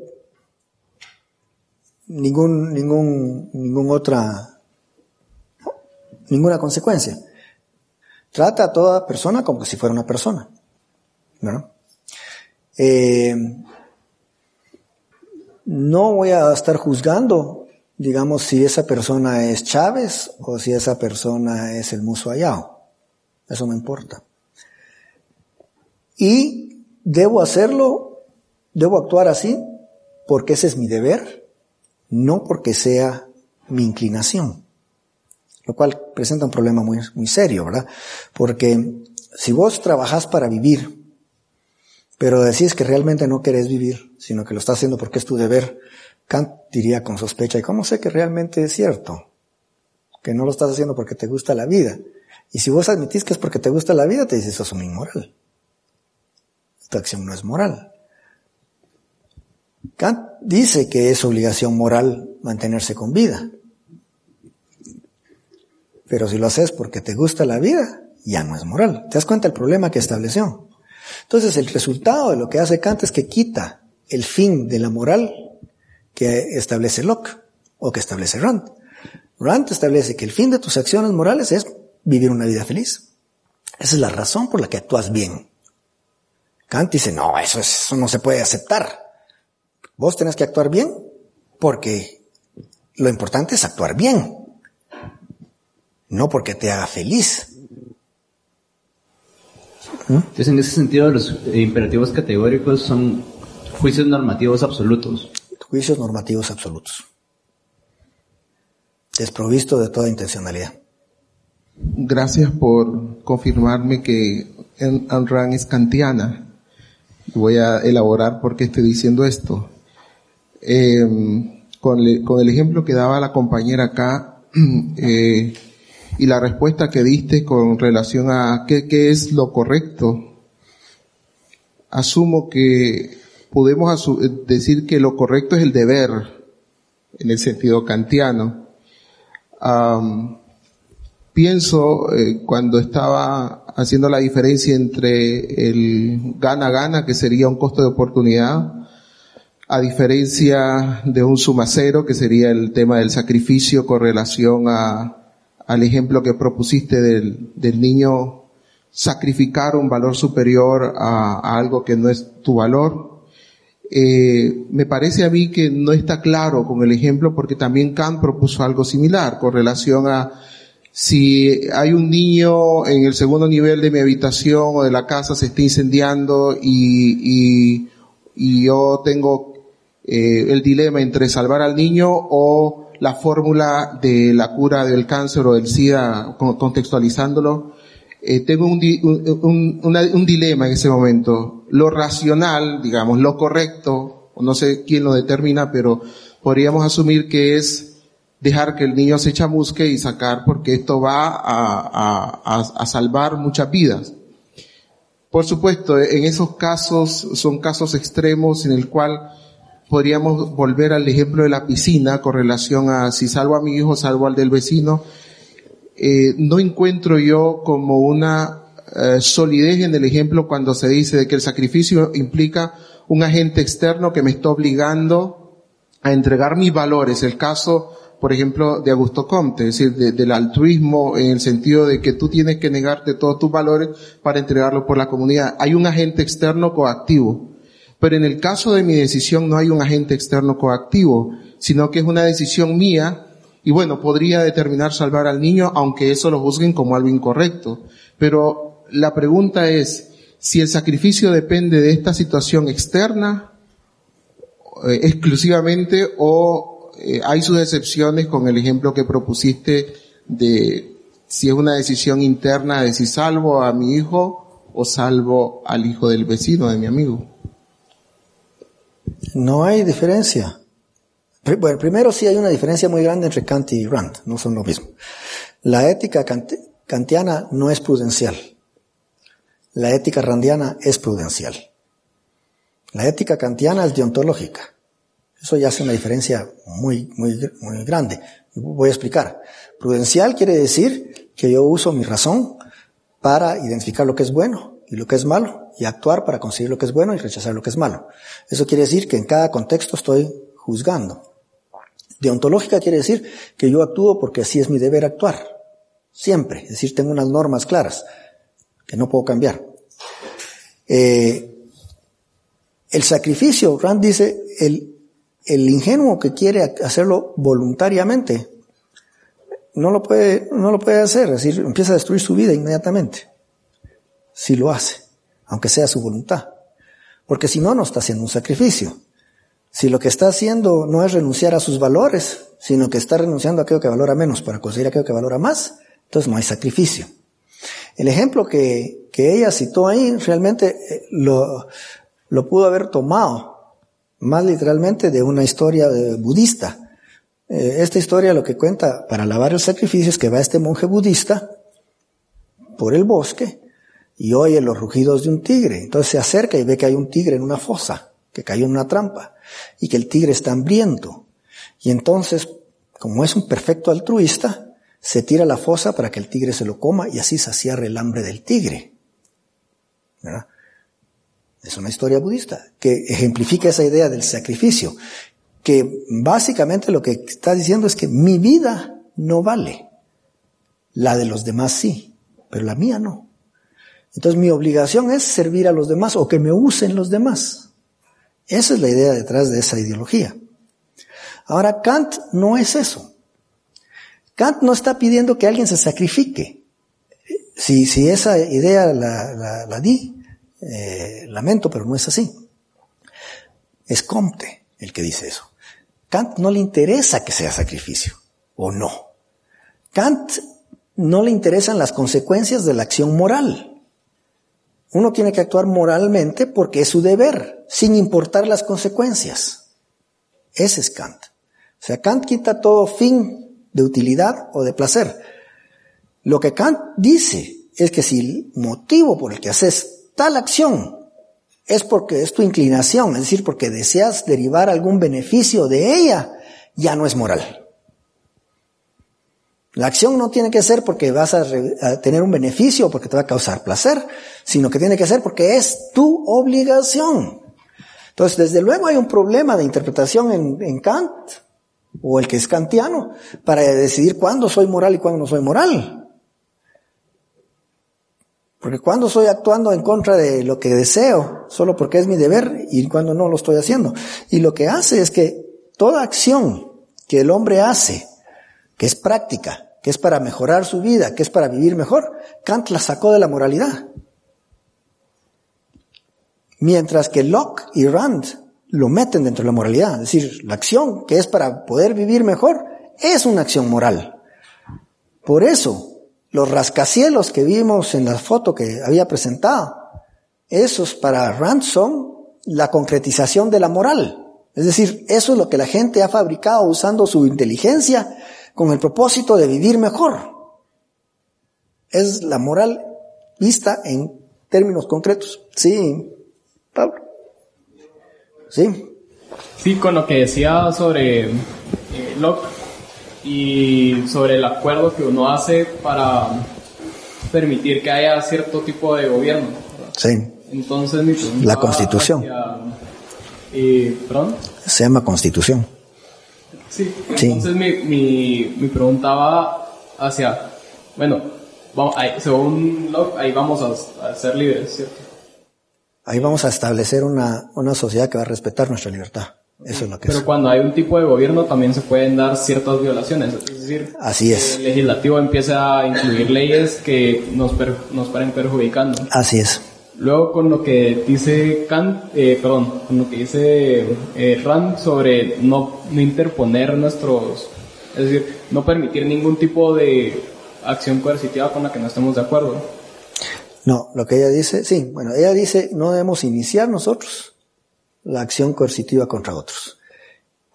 ningún, ningún, ningún otra, ninguna consecuencia. Trata a toda persona como si fuera una persona. ¿no? Eh, no voy a estar juzgando digamos, si esa persona es Chávez o si esa persona es el Muso Ayao. Eso no importa. Y debo hacerlo, debo actuar así porque ese es mi deber, no porque sea mi inclinación. lo cual presenta un problema muy, muy serio, ¿verdad? Porque si vos trabajás para vivir, pero decís que realmente no querés vivir, sino que lo estás haciendo porque es tu deber, Kant diría con sospecha, ¿y cómo sé que realmente es cierto? Que no lo estás haciendo porque te gusta la vida. Y si vos admitís que es porque te gusta la vida, te dices, sos un inmoral. Esta acción no es moral. Kant dice que es obligación moral mantenerse con vida. Pero si lo haces porque te gusta la vida, ya no es moral. ¿Te das cuenta el problema que estableció? Entonces el resultado de lo que hace Kant es que quita el fin de la moral que establece Locke o que establece Rand. Rand establece que el fin de tus acciones morales es vivir una vida feliz. Esa es la razón por la que actúas bien. Kant dice, no, eso, eso no se puede aceptar. Vos tenés que actuar bien porque lo importante es actuar bien, no porque te haga feliz. Entonces, en ese sentido, los imperativos categóricos son juicios normativos absolutos. Juicios normativos absolutos. Desprovisto de toda intencionalidad. Gracias por confirmarme que Ayn Rand es kantiana. Voy a elaborar por qué estoy diciendo esto. Eh, con, el ejemplo que daba la compañera acá eh, y la respuesta que diste con relación a qué, es lo correcto, asumo que podemos eh, decir que lo correcto es el deber, en el sentido kantiano. Pienso eh, cuando estaba haciendo la diferencia entre el gana-gana, que sería un costo de oportunidad, a diferencia de un suma cero, que sería el tema del sacrificio con relación a, al ejemplo que propusiste del, del niño sacrificar un valor superior a, a algo que no es tu valor. Eh, me parece a mí que no está claro con el ejemplo porque también Kant propuso algo similar con relación a si hay un niño en el segundo nivel de mi habitación o de la casa se está incendiando y, y, y yo tengo eh, el dilema entre salvar al niño o la fórmula de la cura del cáncer o del SIDA, con- contextualizándolo, eh, tengo un, un, un- dilema en ese momento. Lo racional, digamos, lo correcto, no sé quién lo determina, pero podríamos asumir que es dejar que el niño se chamusque y sacar porque esto va a, a- a- a salvar muchas vidas. Por supuesto, en esos casos son casos extremos en el cual podríamos volver al ejemplo de la piscina con relación a si salvo a mi hijo, salvo al del vecino. Eh, no encuentro yo como una eh, solidez en el ejemplo cuando se dice de que el sacrificio implica un agente externo que me está obligando a entregar mis valores. El caso, por ejemplo, de Augusto Comte, es decir, de- del altruismo en el sentido de que tú tienes que negarte todos tus valores para entregarlo por la comunidad. Hay un agente externo coactivo. Pero en el caso de mi decisión no hay un agente externo coactivo, sino que es una decisión mía y bueno, podría determinar salvar al niño aunque eso lo juzguen como algo incorrecto. Pero la pregunta es, si el sacrificio depende de esta situación externa eh, exclusivamente o eh, hay sus excepciones con el ejemplo que propusiste de si es una decisión interna de si salvo a mi hijo o salvo al hijo del vecino, de mi amigo. No hay diferencia. Bueno, primero sí hay una diferencia muy grande entre Kant y Rand, no son lo mismo. La ética kant- kantiana no es prudencial. La ética randiana es prudencial. La ética kantiana es deontológica. Eso ya hace una diferencia muy, muy, muy grande. Voy a explicar. Prudencial quiere decir que yo uso mi razón para identificar lo que es bueno y lo que es malo y actuar para conseguir lo que es bueno y rechazar lo que es malo. Eso quiere decir que en cada contexto estoy juzgando. Deontológica quiere decir que yo actúo porque así es mi deber actuar. Siempre. Es decir, tengo unas normas claras que no puedo cambiar. Eh, el sacrificio, Rand dice, el, el ingenuo que quiere hacerlo voluntariamente, no lo puede, no lo puede hacer, es decir, empieza a destruir su vida inmediatamente. Si lo hace, aunque sea su voluntad. Porque si no, no está haciendo un sacrificio. Si lo que está haciendo no es renunciar a sus valores, sino que está renunciando a aquello que valora menos para conseguir aquello que valora más, entonces no hay sacrificio. El ejemplo que, que ella citó ahí realmente eh, lo, pudo haber tomado más literalmente de una historia eh, budista. Eh, esta historia lo que cuenta para lavar el sacrificio es que va este monje budista por el bosque y oye los rugidos de un tigre. Entonces se acerca y ve que hay un tigre en una fosa, que cayó en una trampa y que el tigre está hambriento. Y entonces, como es un perfecto altruista, se tira a la fosa para que el tigre se lo coma y así saciar el hambre del tigre. ¿Verdad? Es una historia budista que ejemplifica esa idea del sacrificio, que básicamente lo que está diciendo es que mi vida no vale, la de los demás sí, pero la mía no. Entonces mi obligación es servir a los demás o que me usen los demás. Esa es la idea detrás de esa ideología. Ahora Kant no es eso. Kant no está pidiendo que alguien se sacrifique. Si, si esa idea la, la, di, eh, lamento, pero no es así. Es Comte el que dice eso. Kant no le interesa que sea sacrificio, o no. Kant no le interesan las consecuencias de la acción moral. Uno tiene que actuar moralmente porque es su deber, sin importar las consecuencias. Ese es Kant. O sea, Kant quita todo fin de utilidad o de placer. Lo que Kant dice es que si el motivo por el que haces tal acción es porque es tu inclinación, es decir, porque deseas derivar algún beneficio de ella, ya no es moral. La acción no tiene que ser porque vas a, tener un beneficio o porque te va a causar placer, sino que tiene que ser porque es tu obligación. Entonces, desde luego hay un problema de interpretación en, en Kant, o el que es kantiano, para decidir cuándo soy moral y cuándo no soy moral. Porque cuando estoy actuando en contra de lo que deseo, solo porque es mi deber, y cuando no lo estoy haciendo. Y lo que hace es que toda acción que el hombre hace, que es práctica, que es para mejorar su vida, que es para vivir mejor, Kant la sacó de la moralidad. Mientras que Locke y Rand lo meten dentro de la moralidad. Es decir, la acción que es para poder vivir mejor es una acción moral. Por eso, los rascacielos que vimos en la foto que había presentado, esos para Ransom, la concretización de la moral. Es decir, eso es lo que la gente ha fabricado usando su inteligencia con el propósito de vivir mejor. Es la moral vista en términos concretos. Sí, Pablo. Sí. Sí, con lo que decía sobre eh, Locke y sobre el acuerdo que uno hace para permitir que haya cierto tipo de gobierno. Sí. Entonces mi La constitución. eh, ¿Perdón? Se llama constitución. Sí. Entonces Mi, mi, mi, pregunta va hacia, bueno, vamos, ahí, según Locke, ahí vamos a, a, ser libres, ¿cierto? Ahí vamos a establecer una, una sociedad que va a respetar nuestra libertad. Eso es lo que Pero cuando hay un tipo de gobierno también se pueden dar ciertas violaciones. Es decir, Así es. el legislativo empieza a incluir leyes que nos, per, nos paren perjudicando. Así es. Luego con lo que dice Kant, eh, perdón, con lo que dice eh, Rand sobre no, no interponer nuestros, es decir, no permitir ningún tipo de acción coercitiva con la que no estemos de acuerdo. No, lo que ella dice, sí, bueno, ella dice no debemos iniciar nosotros la acción coercitiva contra otros.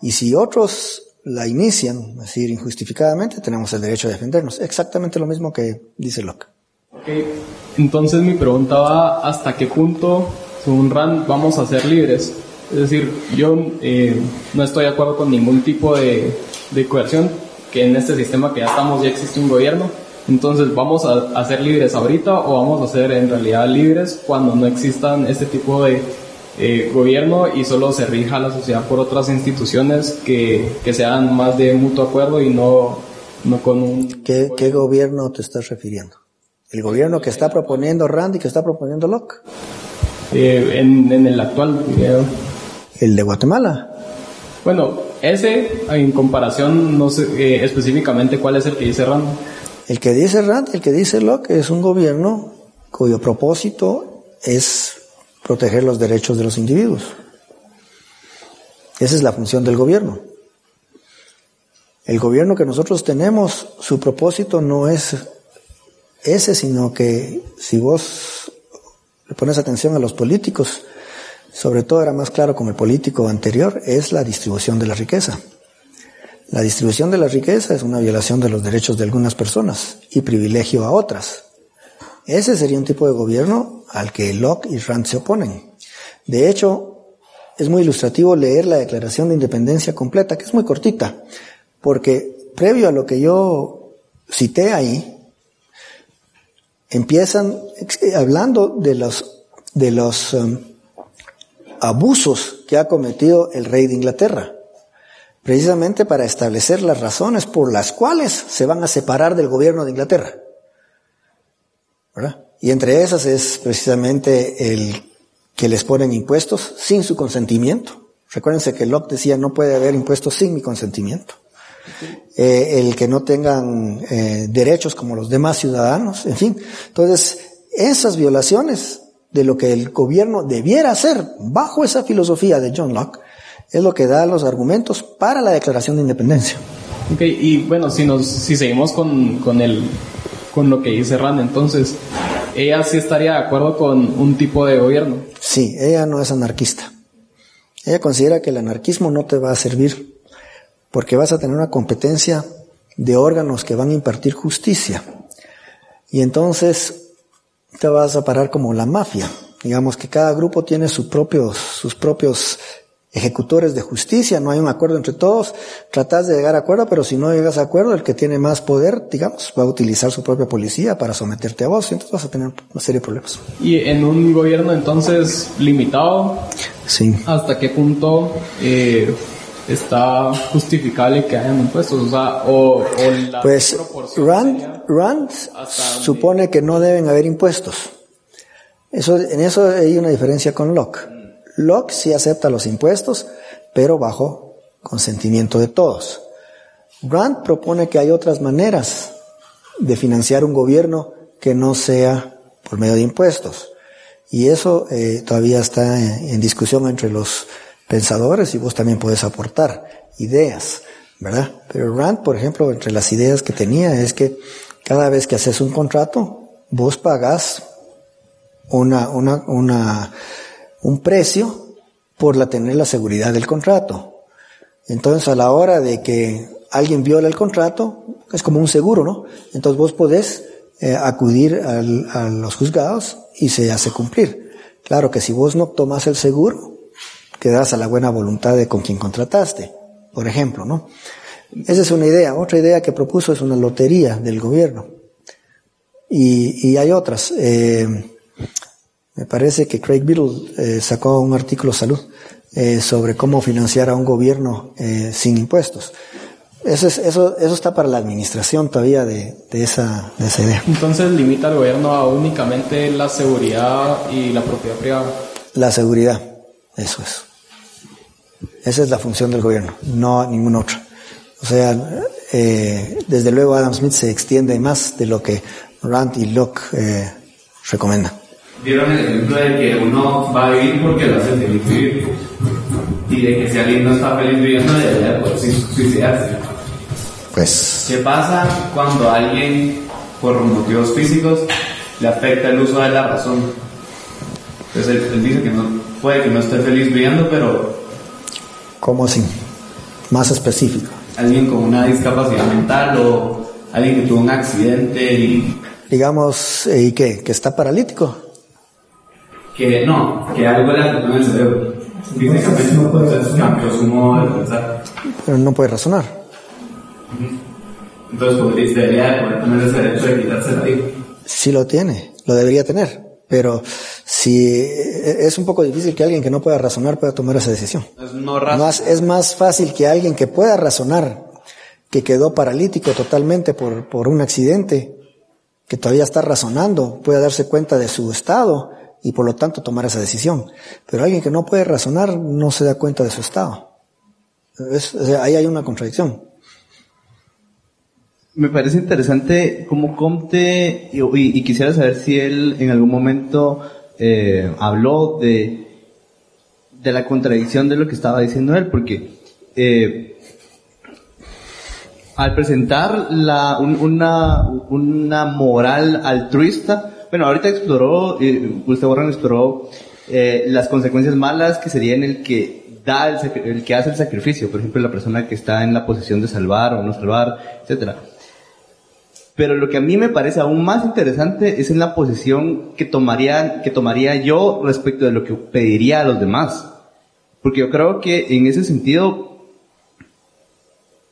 Y si otros la inician, es decir, injustificadamente, tenemos el derecho a defendernos. Exactamente lo mismo que dice Locke. Okay. Entonces mi pregunta va, ¿hasta qué punto, según Rand, vamos a ser libres? Es decir, yo eh, no estoy de acuerdo con ningún tipo de, de, coerción, que en este sistema que ya estamos ya existe un gobierno. Entonces, ¿vamos a, a ser libres ahorita o vamos a ser en realidad libres cuando no existan este tipo de eh, gobierno y solo se rija la sociedad por otras instituciones que, que sean más de mutuo acuerdo y no, no con un... ¿Qué, ¿Qué gobierno te estás refiriendo? ¿El gobierno que está proponiendo Randy, que está proponiendo Locke? Eh, en, en, el actual. Eh, ¿El de Guatemala? Bueno, ese en comparación, no sé eh, específicamente cuál es el que dice Rand. El que dice Rand, el que dice Locke es un gobierno cuyo propósito es proteger los derechos de los individuos. Esa es la función del gobierno. El gobierno que nosotros tenemos, su propósito no es ese, sino que si vos le pones atención a los políticos, sobre todo era más claro con el político anterior, es la distribución de la riqueza. La distribución de la riqueza es una violación de los derechos de algunas personas y privilegio a otras. Ese sería un tipo de gobierno al que Locke y Rand se oponen. De hecho, es muy ilustrativo leer la Declaración de Independencia completa, que es muy cortita, porque previo a lo que yo cité ahí, empiezan hablando de los, de los um, abusos que ha cometido el rey de Inglaterra, precisamente para establecer las razones por las cuales se van a separar del gobierno de Inglaterra. Y entre esas es precisamente el que les ponen impuestos sin su consentimiento. Recuérdense que Locke decía no puede haber impuestos sin mi consentimiento. Eh, el que no tengan eh, derechos como los demás ciudadanos, en fin. Entonces, esas violaciones de lo que el gobierno debiera hacer bajo esa filosofía de John Locke es lo que da los argumentos para la declaración de independencia. Ok, y bueno, si nos, si seguimos con, con el, con lo que dice Rand, entonces, ella sí estaría de acuerdo con un tipo de gobierno. Sí, ella no es anarquista. Ella considera que el anarquismo no te va a servir porque vas a tener una competencia de órganos que van a impartir justicia. Y entonces te vas a parar como la mafia. Digamos que cada grupo tiene sus propios, sus propios ejecutores de justicia, no hay un acuerdo entre todos, tratás de llegar a acuerdo, pero si no llegas a acuerdo, el que tiene más poder, digamos, va a utilizar su propia policía para someterte a vos, y entonces vas a tener una serie de problemas. Y en un gobierno entonces limitado, Sí. ¿hasta qué punto eh, está justificable que hayan impuestos? O sea, o, o la Pues Rand, Rand supone que no deben haber impuestos. Eso, en eso hay una diferencia con Locke. Locke sí acepta los impuestos, pero bajo consentimiento de todos. Rand propone que hay otras maneras de financiar un gobierno que no sea por medio de impuestos. Y eso eh, todavía está en, en discusión entre los pensadores y vos también podés aportar ideas, ¿verdad? Pero Rand, por ejemplo, entre las ideas que tenía es que cada vez que haces un contrato, vos pagás una, una, una, un precio por la tener la seguridad del contrato. Entonces, a la hora de que alguien viola el contrato, es como un seguro, ¿no? Entonces vos podés eh, acudir a los juzgados y se hace cumplir. Claro que si vos no tomas el seguro, quedas a la buena voluntad de con quien contrataste, por ejemplo, ¿no? Esa es una idea. Otra idea que propuso es una lotería del gobierno. Y, y hay otras. Eh, me parece que Craig Biddle eh, sacó un artículo salud eh, sobre cómo financiar a un gobierno eh, sin impuestos. Eso, es, eso, eso está para la administración todavía de, de, esa, de esa idea. Entonces limita al gobierno a únicamente la seguridad y la propiedad privada. La seguridad, eso es. Esa es la función del gobierno, no ninguna otra. O sea, eh, desde luego Adam Smith se extiende más de lo que Rand y Locke eh, recomiendan. Dieron el ejemplo de que uno va a vivir porque lo hace feliz vivir. Y de que si alguien no está feliz viviendo, debería poder sui- suicidarse. Pues ¿Qué pasa cuando alguien, por motivos físicos, le afecta el uso de la razón? Entonces él, él dice que no, puede que no esté feliz viviendo, pero ¿Cómo así? Más específico. alguien con una discapacidad mental o alguien que tuvo un accidente y Digamos, eh, ¿y qué? ¿Que está paralítico? que no, que algo le afectó en el cerebro. Físicamente, entonces cambió su modo de pensar. Pero no puede razonar. Entonces podría, debería de poder tener ese derecho de quitarse la vida. Sí lo tiene, lo debería tener. Pero si eh, es un poco difícil que alguien que no pueda razonar pueda tomar esa decisión. Es no. Más, es más fácil que alguien que pueda razonar, que quedó paralítico totalmente por, por un accidente, que todavía está razonando, pueda darse cuenta de su estado y por lo tanto tomar esa decisión. Pero alguien que no puede razonar no se da cuenta de su estado. Es- o sea, ahí hay una contradicción. Me parece interesante cómo Comte, y, y- y quisiera saber si él en algún momento eh, habló de, de la contradicción de lo que estaba diciendo él, porque eh, al presentar la, un- una, una moral altruista, bueno, ahorita exploró, eh, Gustavo Warren exploró eh, las consecuencias malas que serían el que da el, el que hace el sacrificio, por ejemplo, la persona que está en la posición de salvar o no salvar, etcétera. Pero lo que a mí me parece aún más interesante es en la posición que tomaría, que tomaría yo respecto de lo que pediría a los demás. Porque yo creo que en ese sentido,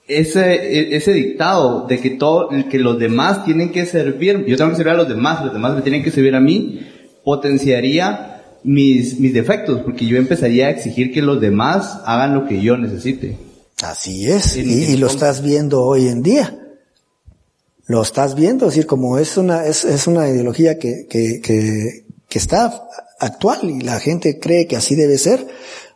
ese, e- ese dictado de que todo, que los demás tienen que servir, yo tengo que servir a los demás, los demás me tienen que servir a mí, potenciaría mis, mis defectos, porque yo empezaría a exigir que los demás hagan lo que yo necesite. Así es, En- y, lo estás viendo hoy en día. Lo estás viendo, es decir, como es una, es, es una ideología que, que, que, que está actual y la gente cree que así debe ser.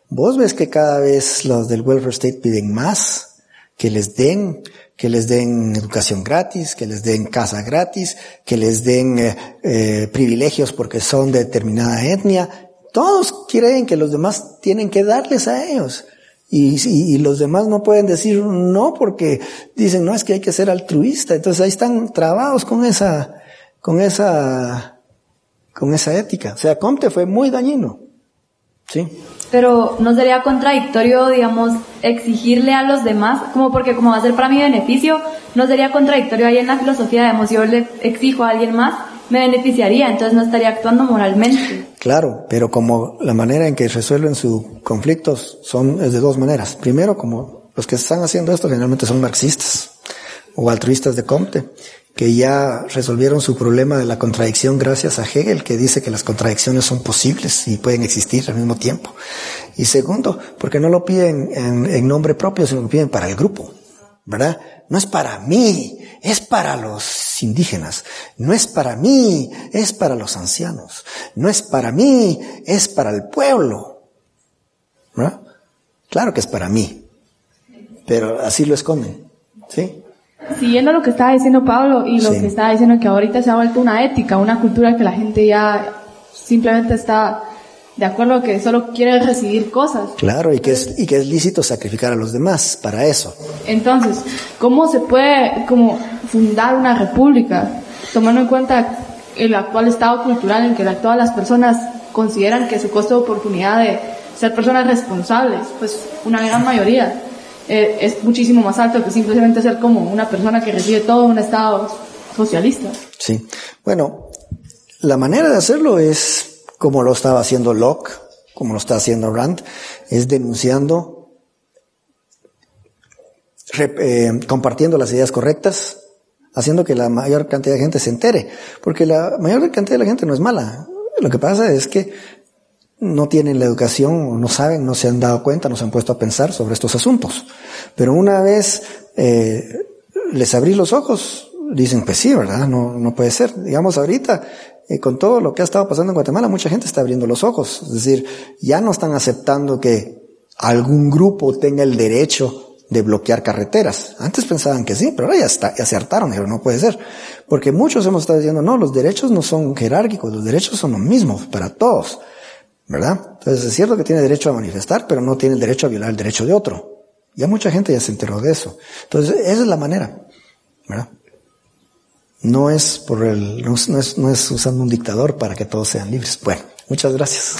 Vos ves que cada vez los del welfare state piden más, que les den, que les den educación gratis, que les den casa gratis, que les den eh, eh, privilegios porque son de determinada etnia. Todos creen que los demás tienen que darles a ellos. Y, y, y los demás no pueden decir no porque dicen, no, es que hay que ser altruista. Entonces ahí están trabados con esa, con esa, con esa ética. O sea, Comte fue muy dañino. Sí. Pero no sería contradictorio, digamos, exigirle a los demás, como porque como va a ser para mi beneficio, no sería contradictorio ahí en la filosofía, digamos, yo le exijo a alguien más, me beneficiaría, entonces no estaría actuando moralmente. Claro, pero como la manera en que resuelven sus conflictos son es de dos maneras. Primero, como los que están haciendo esto generalmente son marxistas o altruistas de Comte, que ya resolvieron su problema de la contradicción gracias a Hegel, que dice que las contradicciones son posibles y pueden existir al mismo tiempo. Y segundo, porque no lo piden en, nombre propio, sino que lo piden para el grupo, ¿verdad? No es para mí, es para los indígenas. No es para mí, es para los ancianos. No es para mí, es para el pueblo. ¿Verdad? Claro que es para mí, pero así lo esconden, ¿sí? Siguiendo lo que estaba diciendo Pablo y lo Sí. que estaba diciendo que ahorita se ha vuelto una ética, una cultura que la gente ya simplemente está de acuerdo que solo quiere recibir cosas. Claro, y que es, y que es lícito sacrificar a los demás para eso. Entonces, ¿cómo se puede como fundar una república tomando en cuenta el actual estado cultural en que la- todas las personas consideran que su costo de oportunidad de ser personas responsables, pues una gran mayoría, eh, es muchísimo más alto que simplemente ser como una persona que recibe todo un estado socialista? Sí. Bueno, la manera de hacerlo es como lo estaba haciendo Locke, como lo está haciendo Rand, es denunciando, eh, compartiendo las ideas correctas, haciendo que la mayor cantidad de gente se entere, porque la mayor cantidad de la gente no es mala. Lo que pasa es que no tienen la educación, no saben, no se han dado cuenta, no se han puesto a pensar sobre estos asuntos. Pero una vez eh, les abrí los ojos, dicen, pues sí, ¿verdad? No, no puede ser. Digamos, ahorita, eh, con todo lo que ha estado pasando en Guatemala, mucha gente está abriendo los ojos. Es decir, ya no están aceptando que algún grupo tenga el derecho de bloquear carreteras. Antes pensaban que sí, pero ahora ya, está, ya se hartaron, dijeron, no puede ser. Porque muchos hemos estado diciendo, no, los derechos no son jerárquicos, los derechos son los mismos para todos. ¿Verdad? Entonces es cierto que tiene derecho a manifestar, pero no tiene el derecho a violar el derecho de otro. Ya mucha gente ya se enteró de eso. Entonces, esa es la manera. ¿Verdad? No es por el, no es, no es, usando un dictador para que todos sean libres. Bueno, muchas gracias.